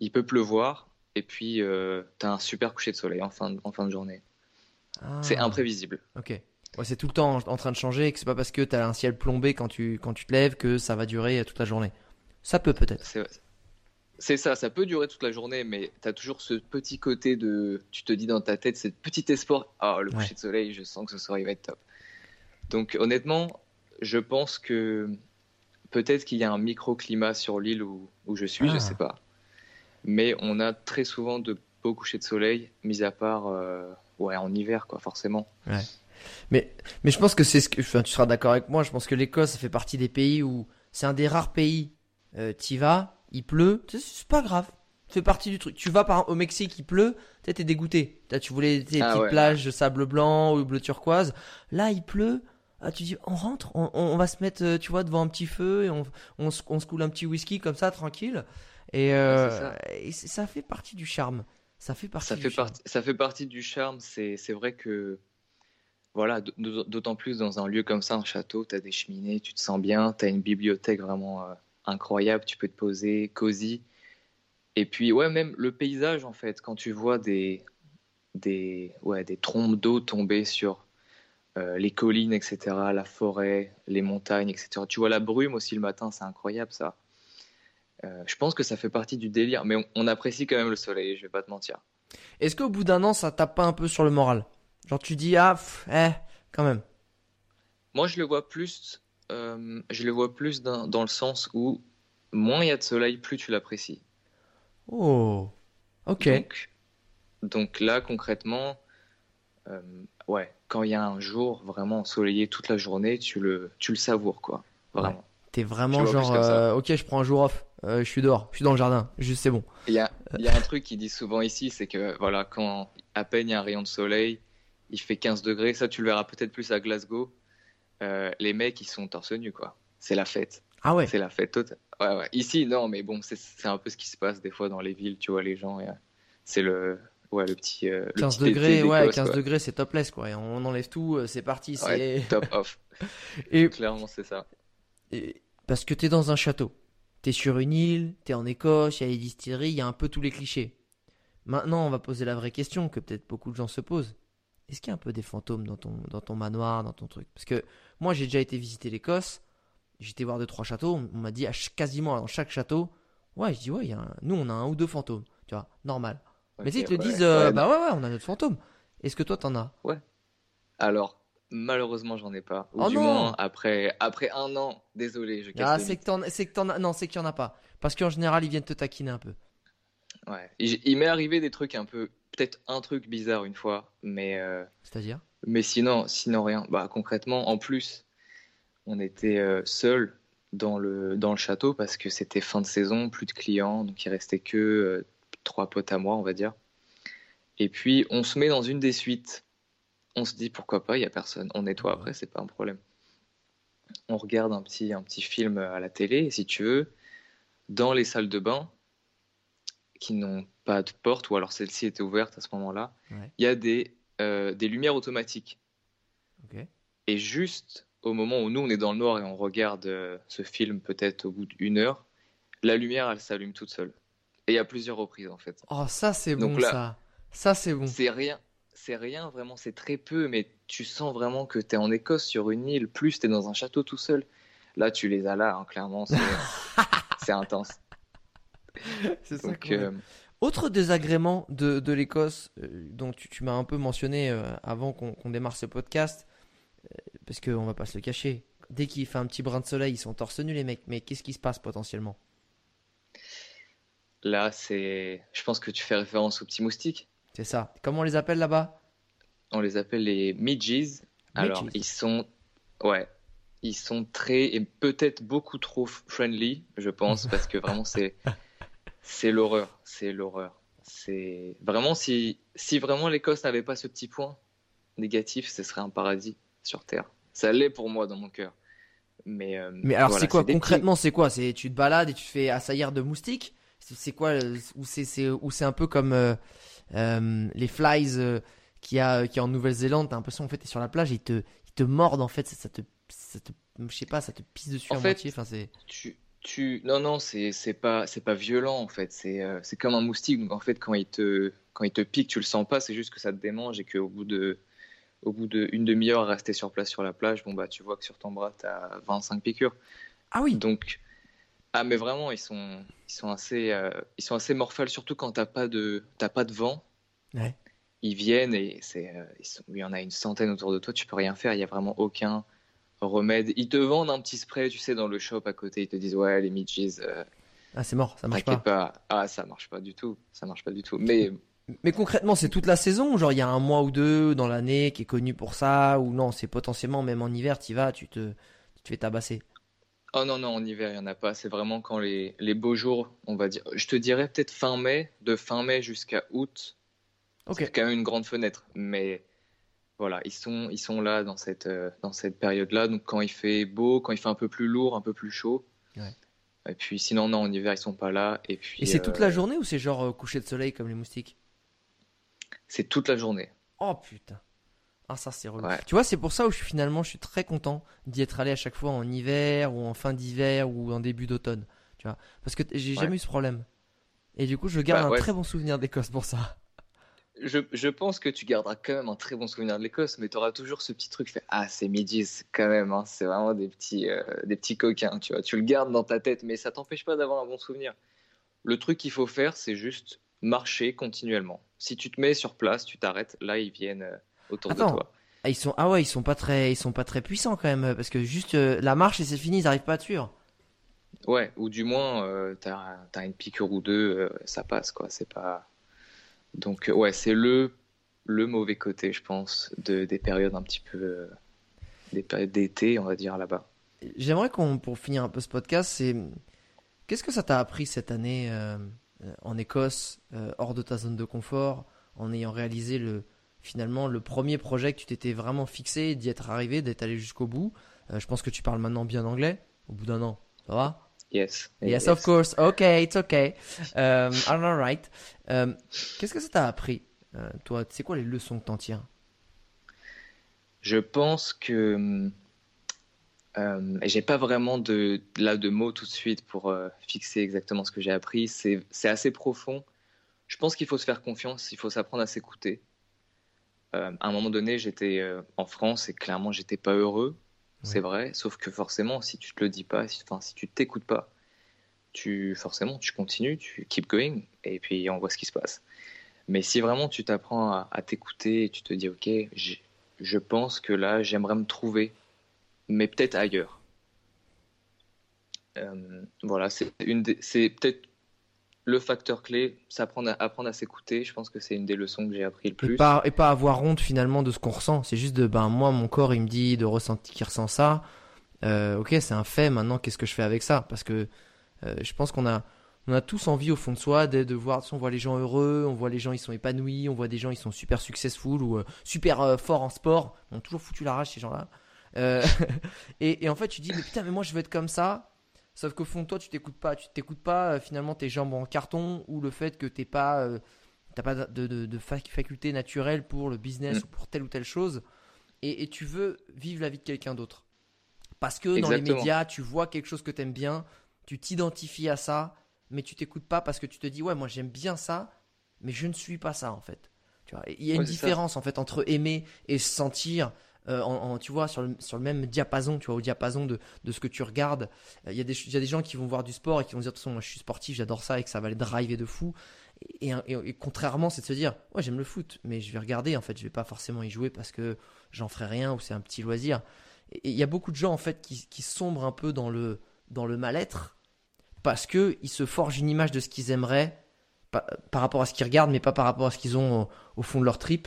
il peut pleuvoir et puis euh, t'as un super coucher de soleil en fin de, en fin de journée. C'est Ah, imprévisible. Ok. Ouais, c'est tout le temps en, en train de changer et que c'est pas parce que t'as un ciel plombé quand tu, quand tu te lèves que ça va durer toute la journée. Ça peut peut-être. C'est, c'est ça, ça peut durer toute la journée, mais t'as toujours ce petit côté de, tu te dis dans ta tête, cette petit espoir, ah le Ouais. coucher de soleil, je sens que ce soir il va être top. Donc honnêtement, je pense que peut-être qu'il y a un microclimat sur l'île où, où je suis, Ah. je sais pas. Mais on a très souvent de beaux couchers de soleil, mis à part euh, ouais, en hiver, quoi, forcément. Mais, mais je pense que c'est ce que, enfin, tu seras d'accord avec moi, je pense que l'Écosse, ça fait partie des pays où c'est un des rares pays, euh, t'y vas, il pleut, c'est- pas grave. Fait partie du truc. Tu vas par, au Mexique, il pleut, t'es dégoûté. T'as- Tu voulais des Ah petites ouais, plages de sable blanc ou bleu turquoise. Là, il pleut. Ah, tu dis, on rentre, on, va se mettre, euh, tu vois, devant un petit feu et on, on, se, on se coule un petit whisky comme ça, tranquille. Et, euh, ça. et c'est- ça fait partie du charme. Ça fait partie Ça du fait, charme. ça fait partie du charme. C'est, vrai que, voilà, d'autant plus dans un lieu comme ça, un château, tu as des cheminées, tu te sens bien, tu as une bibliothèque vraiment euh, incroyable, tu peux te poser, cosy. Et puis, ouais, même le paysage, en fait, quand tu vois des, des, ouais, des trombes d'eau tomber sur euh, les collines, etc., la forêt, les montagnes, etc. Tu vois la brume aussi le matin, c'est incroyable ça. Euh, je pense que ça fait partie du délire, mais on, on apprécie quand même le soleil, je vais pas te mentir. Est-ce qu'au bout d'un an, ça tape pas un peu sur le moral? Genre, tu dis, ah, pff, eh, quand même. Moi, je le vois plus, euh, je le vois plus dans, dans le sens où moins il y a de soleil, plus tu l'apprécies. Oh, ok. Donc, donc là, concrètement, ouais, quand il y a un jour vraiment ensoleillé toute la journée, tu le, tu le savoures, quoi. Vraiment. T'es vraiment genre, euh, ok, je prends un jour off, euh, je suis dehors, je suis dans le jardin, juste c'est bon. Il y a, y a un truc qui dit souvent ici, c'est que voilà, quand à peine il y a un rayon de soleil, il fait 15 degrés, ça tu le verras peut-être plus à Glasgow, euh, les mecs ils sont torse nu, quoi. C'est la fête. Ah ouais. C'est la fête totale. Ouais, ouais. Ici, non, mais bon, c'est un peu ce qui se passe des fois dans les villes, tu vois, les gens. et, C'est le, ouais, le petit. euh, le 15 petit été degrés, ouais, d'Écosse, 15 quoi. degrés, c'est topless, quoi. Et on enlève tout, euh, c'est parti, c'est. Ouais, top off. Et, Clairement, c'est ça. et- parce que t'es dans un château, t'es sur une île, t'es en Écosse, il y a les distilleries, il y a un peu tous les clichés. Maintenant, on va poser la vraie question que peut-être beaucoup de gens se posent. Est-ce qu'il y a un peu des fantômes dans ton, dans ton manoir, dans ton truc? Parce que moi, j'ai déjà été visiter l'Écosse, j'étais voir deux, trois châteaux, on m'a dit à quasiment dans chaque château, ouais, je dis, ouais, il y a un- nous, on a un ou deux fantômes, tu vois, normal. Mais sais, ils te ouais. disent, euh, Ouais, bah ouais, ouais, on a notre fantôme. Est-ce que toi, t'en as? Alors, malheureusement, j'en ai pas. Ou Oh du non moins, après, après un an, désolé, je casse Ah, c'est que t'en, as, non, c'est qu'il y en a pas. Parce qu'en général, ils viennent te taquiner un peu. Ouais. Il, il m'est arrivé des trucs un peu. Peut-être un truc bizarre une fois, mais. euh, C'est-à-dire? Mais sinon, sinon rien. Bah, concrètement, en plus, on était euh, seul dans le, dans le château parce que c'était fin de saison, plus de clients, donc il restait que euh, trois potes à moi, on va dire. Et puis, on se met dans une des suites. On se dit pourquoi pas, il n'y a personne. On nettoie après, c'est pas un problème. On regarde un petit, un petit film à la télé, et si tu veux, dans les salles de bain qui n'ont pas de porte, ou alors celle-ci était ouverte à ce moment-là, il Ouais. y a des, euh, des lumières automatiques. Et juste au moment où nous, on est dans le noir et on regarde euh, ce film, peut-être au bout d'une heure, la lumière, elle s'allume toute seule. Et a plusieurs reprises, en fait. Oh, ça, c'est bon, là- ça. Ça, c'est bon. C'est rien, c'est rien, vraiment, c'est très peu, mais tu sens vraiment que tu es en Écosse sur une île, plus tu es dans un château tout seul. Là, tu les as là, hein, clairement, c'est intense. C'est ça Donc, euh, Autre désagrément de, de l'Écosse, euh, dont tu, tu m'as un peu mentionné euh, avant qu'on démarre ce podcast, Parce qu'on va pas se le cacher. Dès qu'il fait un petit brin de soleil, ils sont torse nu les mecs. Mais qu'est-ce qui se passe potentiellement? Là, c'est. Je pense que tu fais référence aux petits moustiques. C'est ça. Comment on les appelle là-bas? On les appelle les midges. Alors, ils sont. Ouais. Ils sont très. et peut-être beaucoup trop friendly, je pense, parce que vraiment, c'est. C'est l'horreur. C'est l'horreur. C'est. Vraiment, si, si vraiment l'Écosse n'avait pas ce petit point négatif, ce serait un paradis sur Terre. Ça l'est pour moi dans mon cœur. Mais, euh, Mais alors voilà, c'est quoi petits- concrètement C'est quoi? C'est tu te balades et tu te fais assaillir de moustiques? C'est quoi euh, Ou c'est c'est ou c'est un peu comme euh, euh, les flies qu'il y a qui en Nouvelle-Zélande. T'as l'impression en fait t'es sur la plage et ils te ils te mordent en fait. Ça, ça te ça te je sais pas ça te pisse dessus En à fait, moitié. Enfin c'est Tu, tu... Non, non, c'est c'est pas, c'est pas violent en fait. C'est euh, c'est comme un moustique. Donc en fait, quand il te, quand il te pique, tu le sens pas. C'est juste que ça te démange et qu'au bout de, au bout d'une demi-heure à rester sur place sur la plage, bon bah tu vois que sur ton bras t'as 25 piqûres. ah oui. Donc ah mais vraiment ils sont, ils sont assez, euh, ils sont assez morphales surtout quand t'as pas de, t'as pas de vent. Ouais. Ils viennent et c'est, euh, il y en a une centaine autour de toi. Tu peux rien faire. Il y a vraiment aucun remède. Ils te vendent un petit spray, tu sais, dans le shop à côté. Ils te disent ouais les midges. euh, Ah c'est mort ça marche pas. Pas. Ah, ça marche pas du tout. Ça marche pas du tout. Mais Mais concrètement c'est toute la saison genre il y a un mois ou deux dans l'année qui est connu pour ça ou non c'est potentiellement même en hiver tu vas tu te tu te fais tabasser. Oh non non, en hiver il y en a pas. C'est vraiment quand les les beaux jours, on va dire. Je te dirais peut-être fin mai, de fin mai jusqu'à août. Ok. C'est quand même une grande fenêtre. Mais voilà, ils sont ils sont là dans cette euh, dans cette période-là. Donc quand il fait beau, quand il fait un peu plus lourd, un peu plus chaud. Ouais. Et puis sinon non, en hiver ils sont pas là. Et puis Et c'est toute euh, la journée ou c'est genre euh, coucher de soleil comme les moustiques? C'est toute la journée. Oh putain. Ah ça c'est relou. Ouais. Tu vois, c'est pour ça où je suis finalement je suis très content d'y être allé à chaque fois en hiver ou en fin d'hiver ou en début d'automne, tu vois. Parce que j'ai Ouais. jamais eu ce problème. Et du coup, je garde Bah, un très bon souvenir d'Écosse pour ça. Je, je pense que tu garderas quand même un très bon souvenir de l'Écosse, mais tu auras toujours ce petit truc fait Ah, c'est midis quand même, hein, c'est vraiment des petits, euh, des petits coquins, tu vois. Tu le gardes dans ta tête, mais ça t'empêche pas d'avoir un bon souvenir. Le truc qu'il faut faire, c'est juste marcher continuellement. Si tu te mets sur place, tu t'arrêtes, là ils viennent euh, autour Attends. de toi. Ah, ils sont ah ouais, ils sont pas très ils sont pas très puissants quand même parce que juste euh, la marche et c'est fini, ils arrivent pas à suivre. Ouais, ou du moins, euh, t'as, t'as une piqûre ou deux, euh, ça passe, quoi. C'est pas. Donc, euh, ouais, c'est le, le mauvais côté, je pense, de, des périodes un petit peu. des périodes d'été, on va dire, là-bas. J'aimerais qu'on pour finir un peu ce podcast, c'est qu'est-ce que ça t'a appris cette année en Écosse hors de ta zone de confort en ayant réalisé le finalement le premier projet que tu t'étais vraiment fixé, d'y être arrivé, d'être allé jusqu'au bout. Euh, je pense que tu parles maintenant bien anglais au bout d'un an. Ça va? Yes. Yes, of course. Okay, it's okay. Um, all right. Um, Qu'est-ce que ça t'a appris, euh, toi? C'est quoi les leçons que t'en tires Je pense que. Euh, j'ai pas vraiment de, là de mots tout de suite pour euh, fixer exactement ce que j'ai appris. C'est c'est assez profond. Je pense qu'il faut se faire confiance, il faut s'apprendre à s'écouter. Euh, à un moment donné, j'étais euh, en France et clairement, j'étais pas heureux. C'est vrai, sauf que forcément, si tu te le dis pas, si, si tu t'écoutes pas, tu forcément, tu continues, tu keep going, et puis on voit ce qui se passe. Mais si vraiment tu t'apprends à, à t'écouter et tu te dis, ok, je pense que là, j'aimerais me trouver, mais peut-être ailleurs. Euh, voilà, c'est une, des- c'est peut-être le facteur clé, à, apprendre à s'écouter. Je pense que c'est une des leçons que j'ai appris le et plus. pas, et pas avoir honte finalement de ce qu'on ressent. C'est juste de, ben moi, mon corps, il me dit de ressentir qu'il ressent ça. Euh, ok, c'est un fait. Maintenant, qu'est-ce que je fais avec ça? Parce que euh, je pense qu'on a, on a tous envie au fond de soi de, de voir. On voit les gens heureux, on voit les gens ils sont épanouis, on voit des gens ils sont super successful ou euh, super forts en sport. Ils ont toujours foutu la rage ces gens-là. Et, et en fait, tu dis mais putain, mais moi je veux être comme ça. Sauf qu'au fond toi, tu t'écoutes pas. Tu t'écoutes pas euh, finalement tes jambes en carton ou le fait que t'es pas euh, t'as pas de, de, de fac- faculté naturelle pour le business Mm. ou pour telle ou telle chose, et, et tu veux vivre la vie de quelqu'un d'autre. Parce que dans les médias, tu vois quelque chose que t'aimes bien, tu t'identifies à ça, mais tu t'écoutes pas parce que tu te dis ouais moi j'aime bien ça, mais je ne suis pas ça en fait. Tu vois, il y a une Ouais, c'est ça. différence en fait entre aimer et se sentir. Euh, tu vois sur le, même diapason tu vois au diapason de, ce que tu regardes Euh, il y a des gens qui vont voir du sport et qui vont dire de toute façon moi je suis sportif j'adore ça et que ça va les driver de fou et, et- et contrairement, c'est de se dire, ouais, j'aime le foot, mais je vais regarder. En fait, je vais pas forcément y jouer parce que j'en ferai rien ou c'est un petit loisir. il y a beaucoup de gens en fait qui, qui sombrent un peu dans le, dans le mal-être parce que ils se forgent une image de ce qu'ils aimeraient par, par rapport à ce qu'ils regardent, mais pas par rapport à ce qu'ils ont au, au fond de leur trip.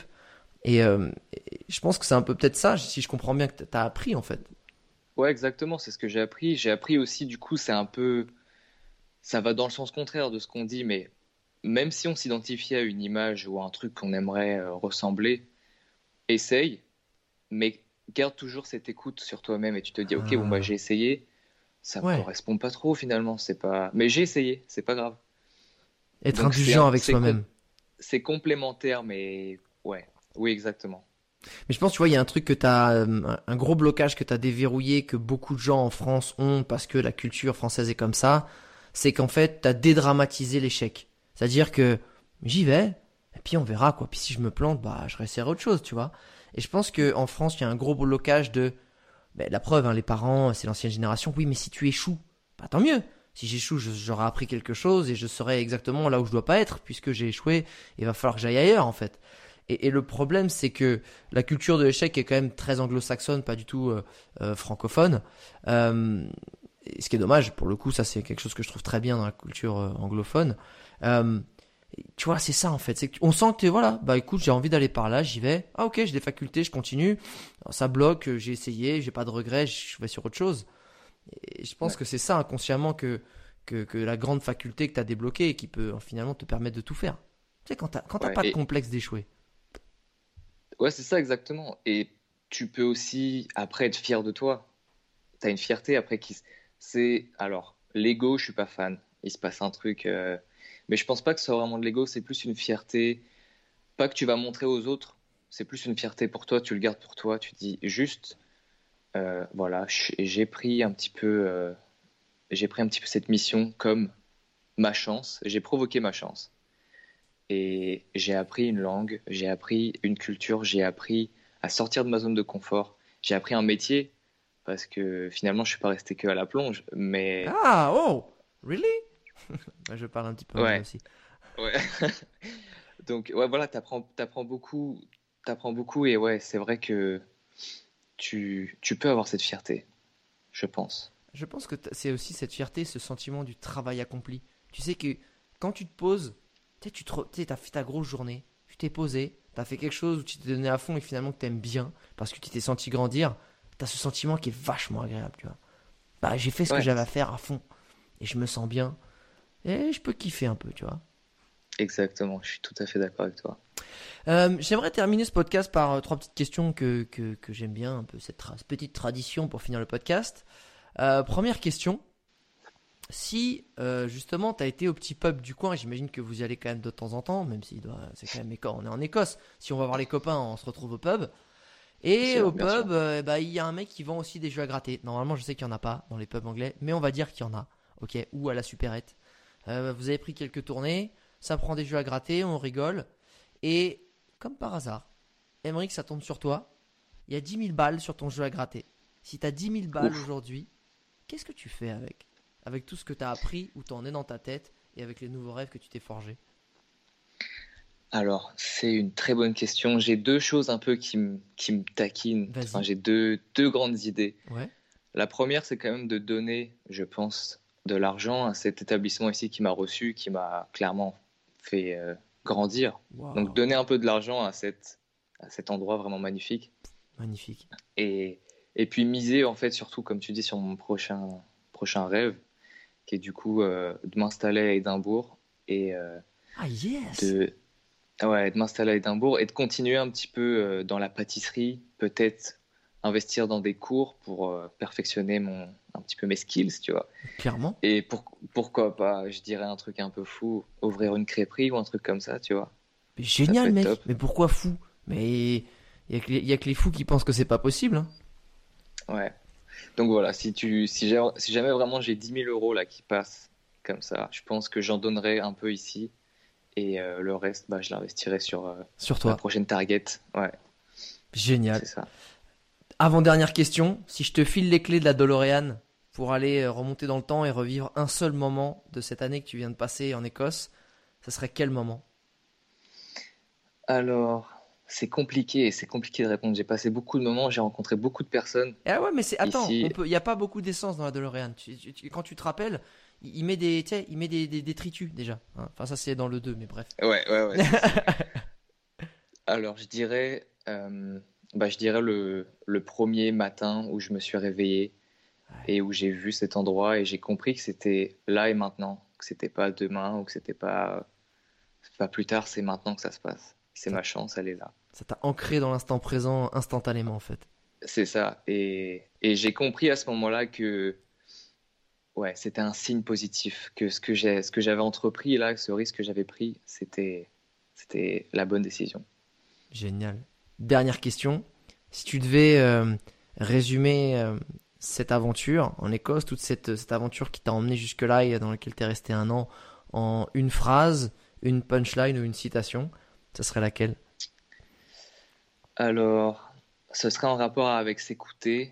Et, euh, et je pense que c'est un peu peut-être ça, si je comprends bien que tu as appris en fait. Ouais, exactement, c'est ce que j'ai appris. J'ai appris aussi, du coup, c'est un peu. Ça va dans le sens contraire de ce qu'on dit, mais même si on s'identifie à une image ou à un truc qu'on aimerait euh, ressembler, essaye, mais garde toujours cette écoute sur toi-même et tu te dis, ok, bon, bah, Ah. j'ai essayé, ça Ouais. me correspond pas trop finalement, c'est pas. Mais j'ai essayé, c'est pas grave. Être Donc, indulgent un- avec soi-même. C'est complémentaire, mais ouais, oui, exactement. Mais je pense, tu vois, il y a un truc que tu as, un gros blocage que tu as déverrouillé, que beaucoup de gens en France ont parce que la culture française est comme ça, c'est qu'en fait, tu as dédramatisé l'échec. C'est-à-dire que j'y vais, et puis on verra, quoi. Puis si je me plante, bah, je réessayerai autre chose, tu vois. Et je pense qu'en France, il y a un gros blocage de. Ben, la preuve, hein, les parents, c'est l'ancienne génération. Oui, mais si tu échoues, bah, tant mieux. Si j'échoue, j'aurai appris quelque chose et je serai exactement là où je dois pas être, puisque j'ai échoué, il va falloir que j'aille ailleurs, en fait. Et, et le problème, c'est que la culture de l'échec est quand même très anglo-saxonne, pas du tout euh, euh, francophone. Euh, ce qui est dommage, pour le coup, ça c'est quelque chose que je trouve très bien dans la culture anglophone. Tu vois, c'est ça en fait. C'est tu- on sent que tu voilà, bah écoute, j'ai envie d'aller par là, j'y vais. Ah ok, j'ai des facultés, je continue. Alors, ça bloque, j'ai essayé, j'ai pas de regrets, je vais sur autre chose. Et je pense Ouais. que c'est ça inconsciemment que, que, que la grande faculté que tu as débloquée et qui peut finalement te permettre de tout faire. Tu sais, quand quand t'as Ouais, pas de complexe d'échouer. Ouais, c'est ça exactement. Et tu peux aussi après être fier de toi. Tu as une fierté après qui c'est alors l'ego, je suis pas fan. Il se passe un truc euh, mais je pense pas que ce soit vraiment de l'ego, c'est plus une fierté pas que tu vas montrer aux autres, c'est plus une fierté pour toi, tu le gardes pour toi, tu dis juste euh, voilà, j'ai pris un petit peu euh, j'ai pris un petit peu cette mission comme ma chance, j'ai provoqué ma chance. Et j'ai appris une langue, j'ai appris une culture, j'ai appris à sortir de ma zone de confort, j'ai appris un métier, parce que finalement je suis pas resté que à la plonge, mais Ah, oh, really? Je parle un petit peu Ouais. aussi. ouais. Donc ouais voilà, t'apprends, t'apprends beaucoup, t'apprends beaucoup et ouais, c'est vrai que tu, tu peux avoir cette fierté, je pense. Je pense que c'est aussi cette fierté, ce sentiment du travail accompli. Tu sais que quand tu te poses, sais, tu te re- tu sais, t'as fait ta grosse journée, tu t'es posé, t'as fait quelque chose où tu t'es donné à fond et finalement que t'aimes bien parce que tu t'es senti grandir, t'as ce sentiment qui est vachement agréable, tu vois. Bah, j'ai fait ce que j'avais à faire à fond et je me sens bien et je peux kiffer un peu, tu vois. Exactement, je suis tout à fait d'accord avec toi. Euh, J'aimerais terminer ce podcast par euh, trois petites questions que, que, que j'aime bien, un peu cette tra- petite tradition pour finir le podcast. Euh, première question. Si euh, justement tu as été au petit pub du coin, j'imagine que vous y allez quand même de temps en temps, même si doit- c'est quand même Éco- on est en Écosse. Si on va voir les copains, on se retrouve au pub. Et Sûr, au pub, euh, bah, il y a un mec qui vend aussi des jeux à gratter. Normalement, je sais qu'il n'y en a pas dans les pubs anglais, mais on va dire qu'il y en a. Ok, ou à la supérette. Euh, vous avez pris quelques tournées, ça prend des jeux à gratter, on rigole. Et comme par hasard, Emmerich, ça tombe sur toi. Il y a 10 000 balles sur ton jeu à gratter. Si tu as 10 000 balles aujourd'hui, qu'est-ce que tu fais avec? Avec tout ce que tu as appris, où tu en es dans ta tête, et avec les nouveaux rêves que tu t'es forgés Alors, c'est une très bonne question. J'ai deux choses un peu qui me qui me taquinent. Enfin, j'ai deux, deux grandes idées. Ouais. La première, c'est quand même de donner, je pense, de l'argent à cet établissement ici qui m'a reçu, qui m'a clairement fait euh, grandir. Wow. Donc, donner un peu de l'argent à, cette, à cet endroit vraiment magnifique. Magnifique. Et, et puis miser, en fait, surtout, comme tu dis, sur mon prochain, prochain rêve, qui est du coup euh, de m'installer à Édimbourg et euh, Ah yes de, ouais, de m'installer à Édimbourg et de continuer un petit peu euh, dans la pâtisserie, peut-être investir dans des cours pour perfectionner mon, un petit peu mes skills, tu vois. Clairement. Et pour, pourquoi pas, je dirais un truc un peu fou, ouvrir une crêperie ou un truc comme ça, tu vois. Mais génial, mec. top. Mais pourquoi fou? Mais il y, a que les- y a que les fous qui pensent que c'est pas possible. hein. Ouais. Donc voilà, si, tu, si, j'ai- si jamais vraiment j'ai 10 000 euros là qui passent comme ça, je pense que j'en donnerai un peu ici et euh, le reste, bah, je l'investirai sur euh, Sur la toi. prochaine target. Ouais, Génial. c'est ça. Avant-dernière question. Si je te file les clés de la DeLorean pour aller euh, remonter dans le temps et revivre un seul moment de cette année que tu viens de passer en Écosse, ça serait quel moment? Alors, c'est compliqué, c'est compliqué de répondre. J'ai passé beaucoup de moments, j'ai rencontré beaucoup de personnes. Ah ouais, mais c'est attends, il n'y a pas beaucoup d'essence dans la DeLorean. quand tu te rappelles, il, met des, il met des, des, détritus déjà. Hein. Enfin ça c'est dans le 2, mais bref. Ouais, ouais, ouais. Alors je dirais, euh, bah, je dirais le, le, premier matin où je me suis réveillé et où j'ai vu cet endroit et j'ai compris que c'était là et maintenant, que c'était pas demain ou que c'était pas, pas plus tard, c'est maintenant que ça se passe. C'est ma chance, elle est là. Ça t'a ancré dans l'instant présent instantanément en fait. C'est ça. Et, et j'ai compris à ce moment-là que ouais, c'était un signe positif, que ce que j'ai, ce que j'avais entrepris là, ce risque que j'avais pris, c'était, c'était la bonne décision. Génial. Dernière question. Si tu devais euh, résumer euh, cette aventure en Écosse, toute cette, cette aventure qui t'a emmené jusque-là et dans laquelle tu es resté un an, en une phrase, une punchline ou une citation, ce serait laquelle? Alors, ce serait en rapport avec s'écouter.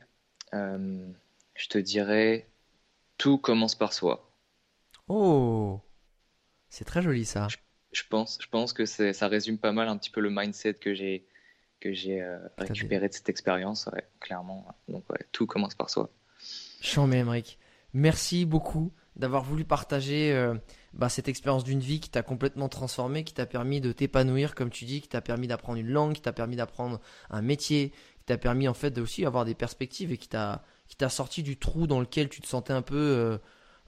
Euh, je te dirais, tout commence par soi. Oh, c'est très joli ça. Je, pense, je pense que ça résume pas mal un petit peu le mindset que j'ai que j'ai euh, récupéré de cette expérience, clairement. Donc ouais, tout commence par soi. Chambé, Emmerich. Merci beaucoup d'avoir voulu partager euh, bah, cette expérience d'une vie qui t'a complètement transformé, qui t'a permis de t'épanouir, comme tu dis, qui t'a permis d'apprendre une langue, qui t'a permis d'apprendre un métier, qui t'a permis en fait de aussi avoir des perspectives et qui t'a qui t'a sorti du trou dans lequel tu te sentais un peu euh,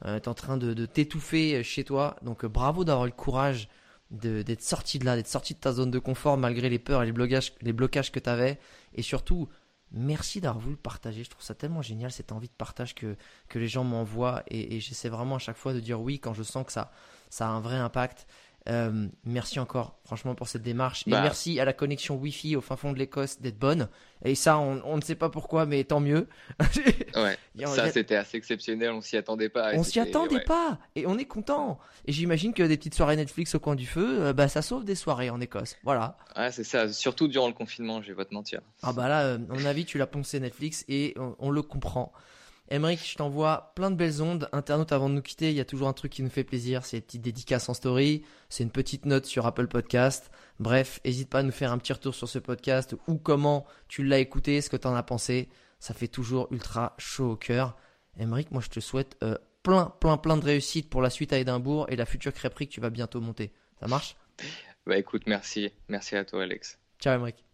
euh en train de, t'étouffer chez toi. Donc bravo d'avoir le courage d'être sorti de là, d'être sorti de ta zone de confort malgré les peurs et les blocages, les blocages que tu avais. Et surtout, Merci d'avoir voulu partager. Je trouve ça tellement génial cette envie de partage que, que les gens m'envoient et, et j'essaie vraiment à chaque fois de dire oui quand je sens que ça, ça a un vrai impact. Euh, merci encore, franchement, pour cette démarche. Et bah. merci à la connexion Wi-Fi au fin fond de l'Écosse d'être bonne. Et ça, on, ne sait pas pourquoi, mais tant mieux. ouais, ça, c'était assez exceptionnel. On s'y attendait pas. On s'y attendait pas. Et on est content. Et j'imagine que des petites soirées Netflix au coin du feu, euh, bah, ça sauve des soirées en Écosse. Voilà. Ouais, c'est ça. Surtout durant le confinement, je vais pas te mentir. Ah, bah là, euh, à mon avis, tu l'as poncé Netflix et on le comprend. Emeric, je t'envoie plein de belles ondes. Internaute, avant de nous quitter, il y a toujours un truc qui nous fait plaisir, c'est une petite dédicace en story, c'est une petite note sur Apple Podcast. Bref, n'hésite pas à nous faire un petit retour sur ce podcast ou comment tu l'as écouté, ce que tu en as pensé. Ça fait toujours ultra chaud au cœur. Emeric, moi je te souhaite euh, plein, plein, plein de réussite pour la suite à Édimbourg et la future crêperie que tu vas bientôt monter. Ça marche? Bah écoute, merci. Merci à toi Alex. Ciao Emeric.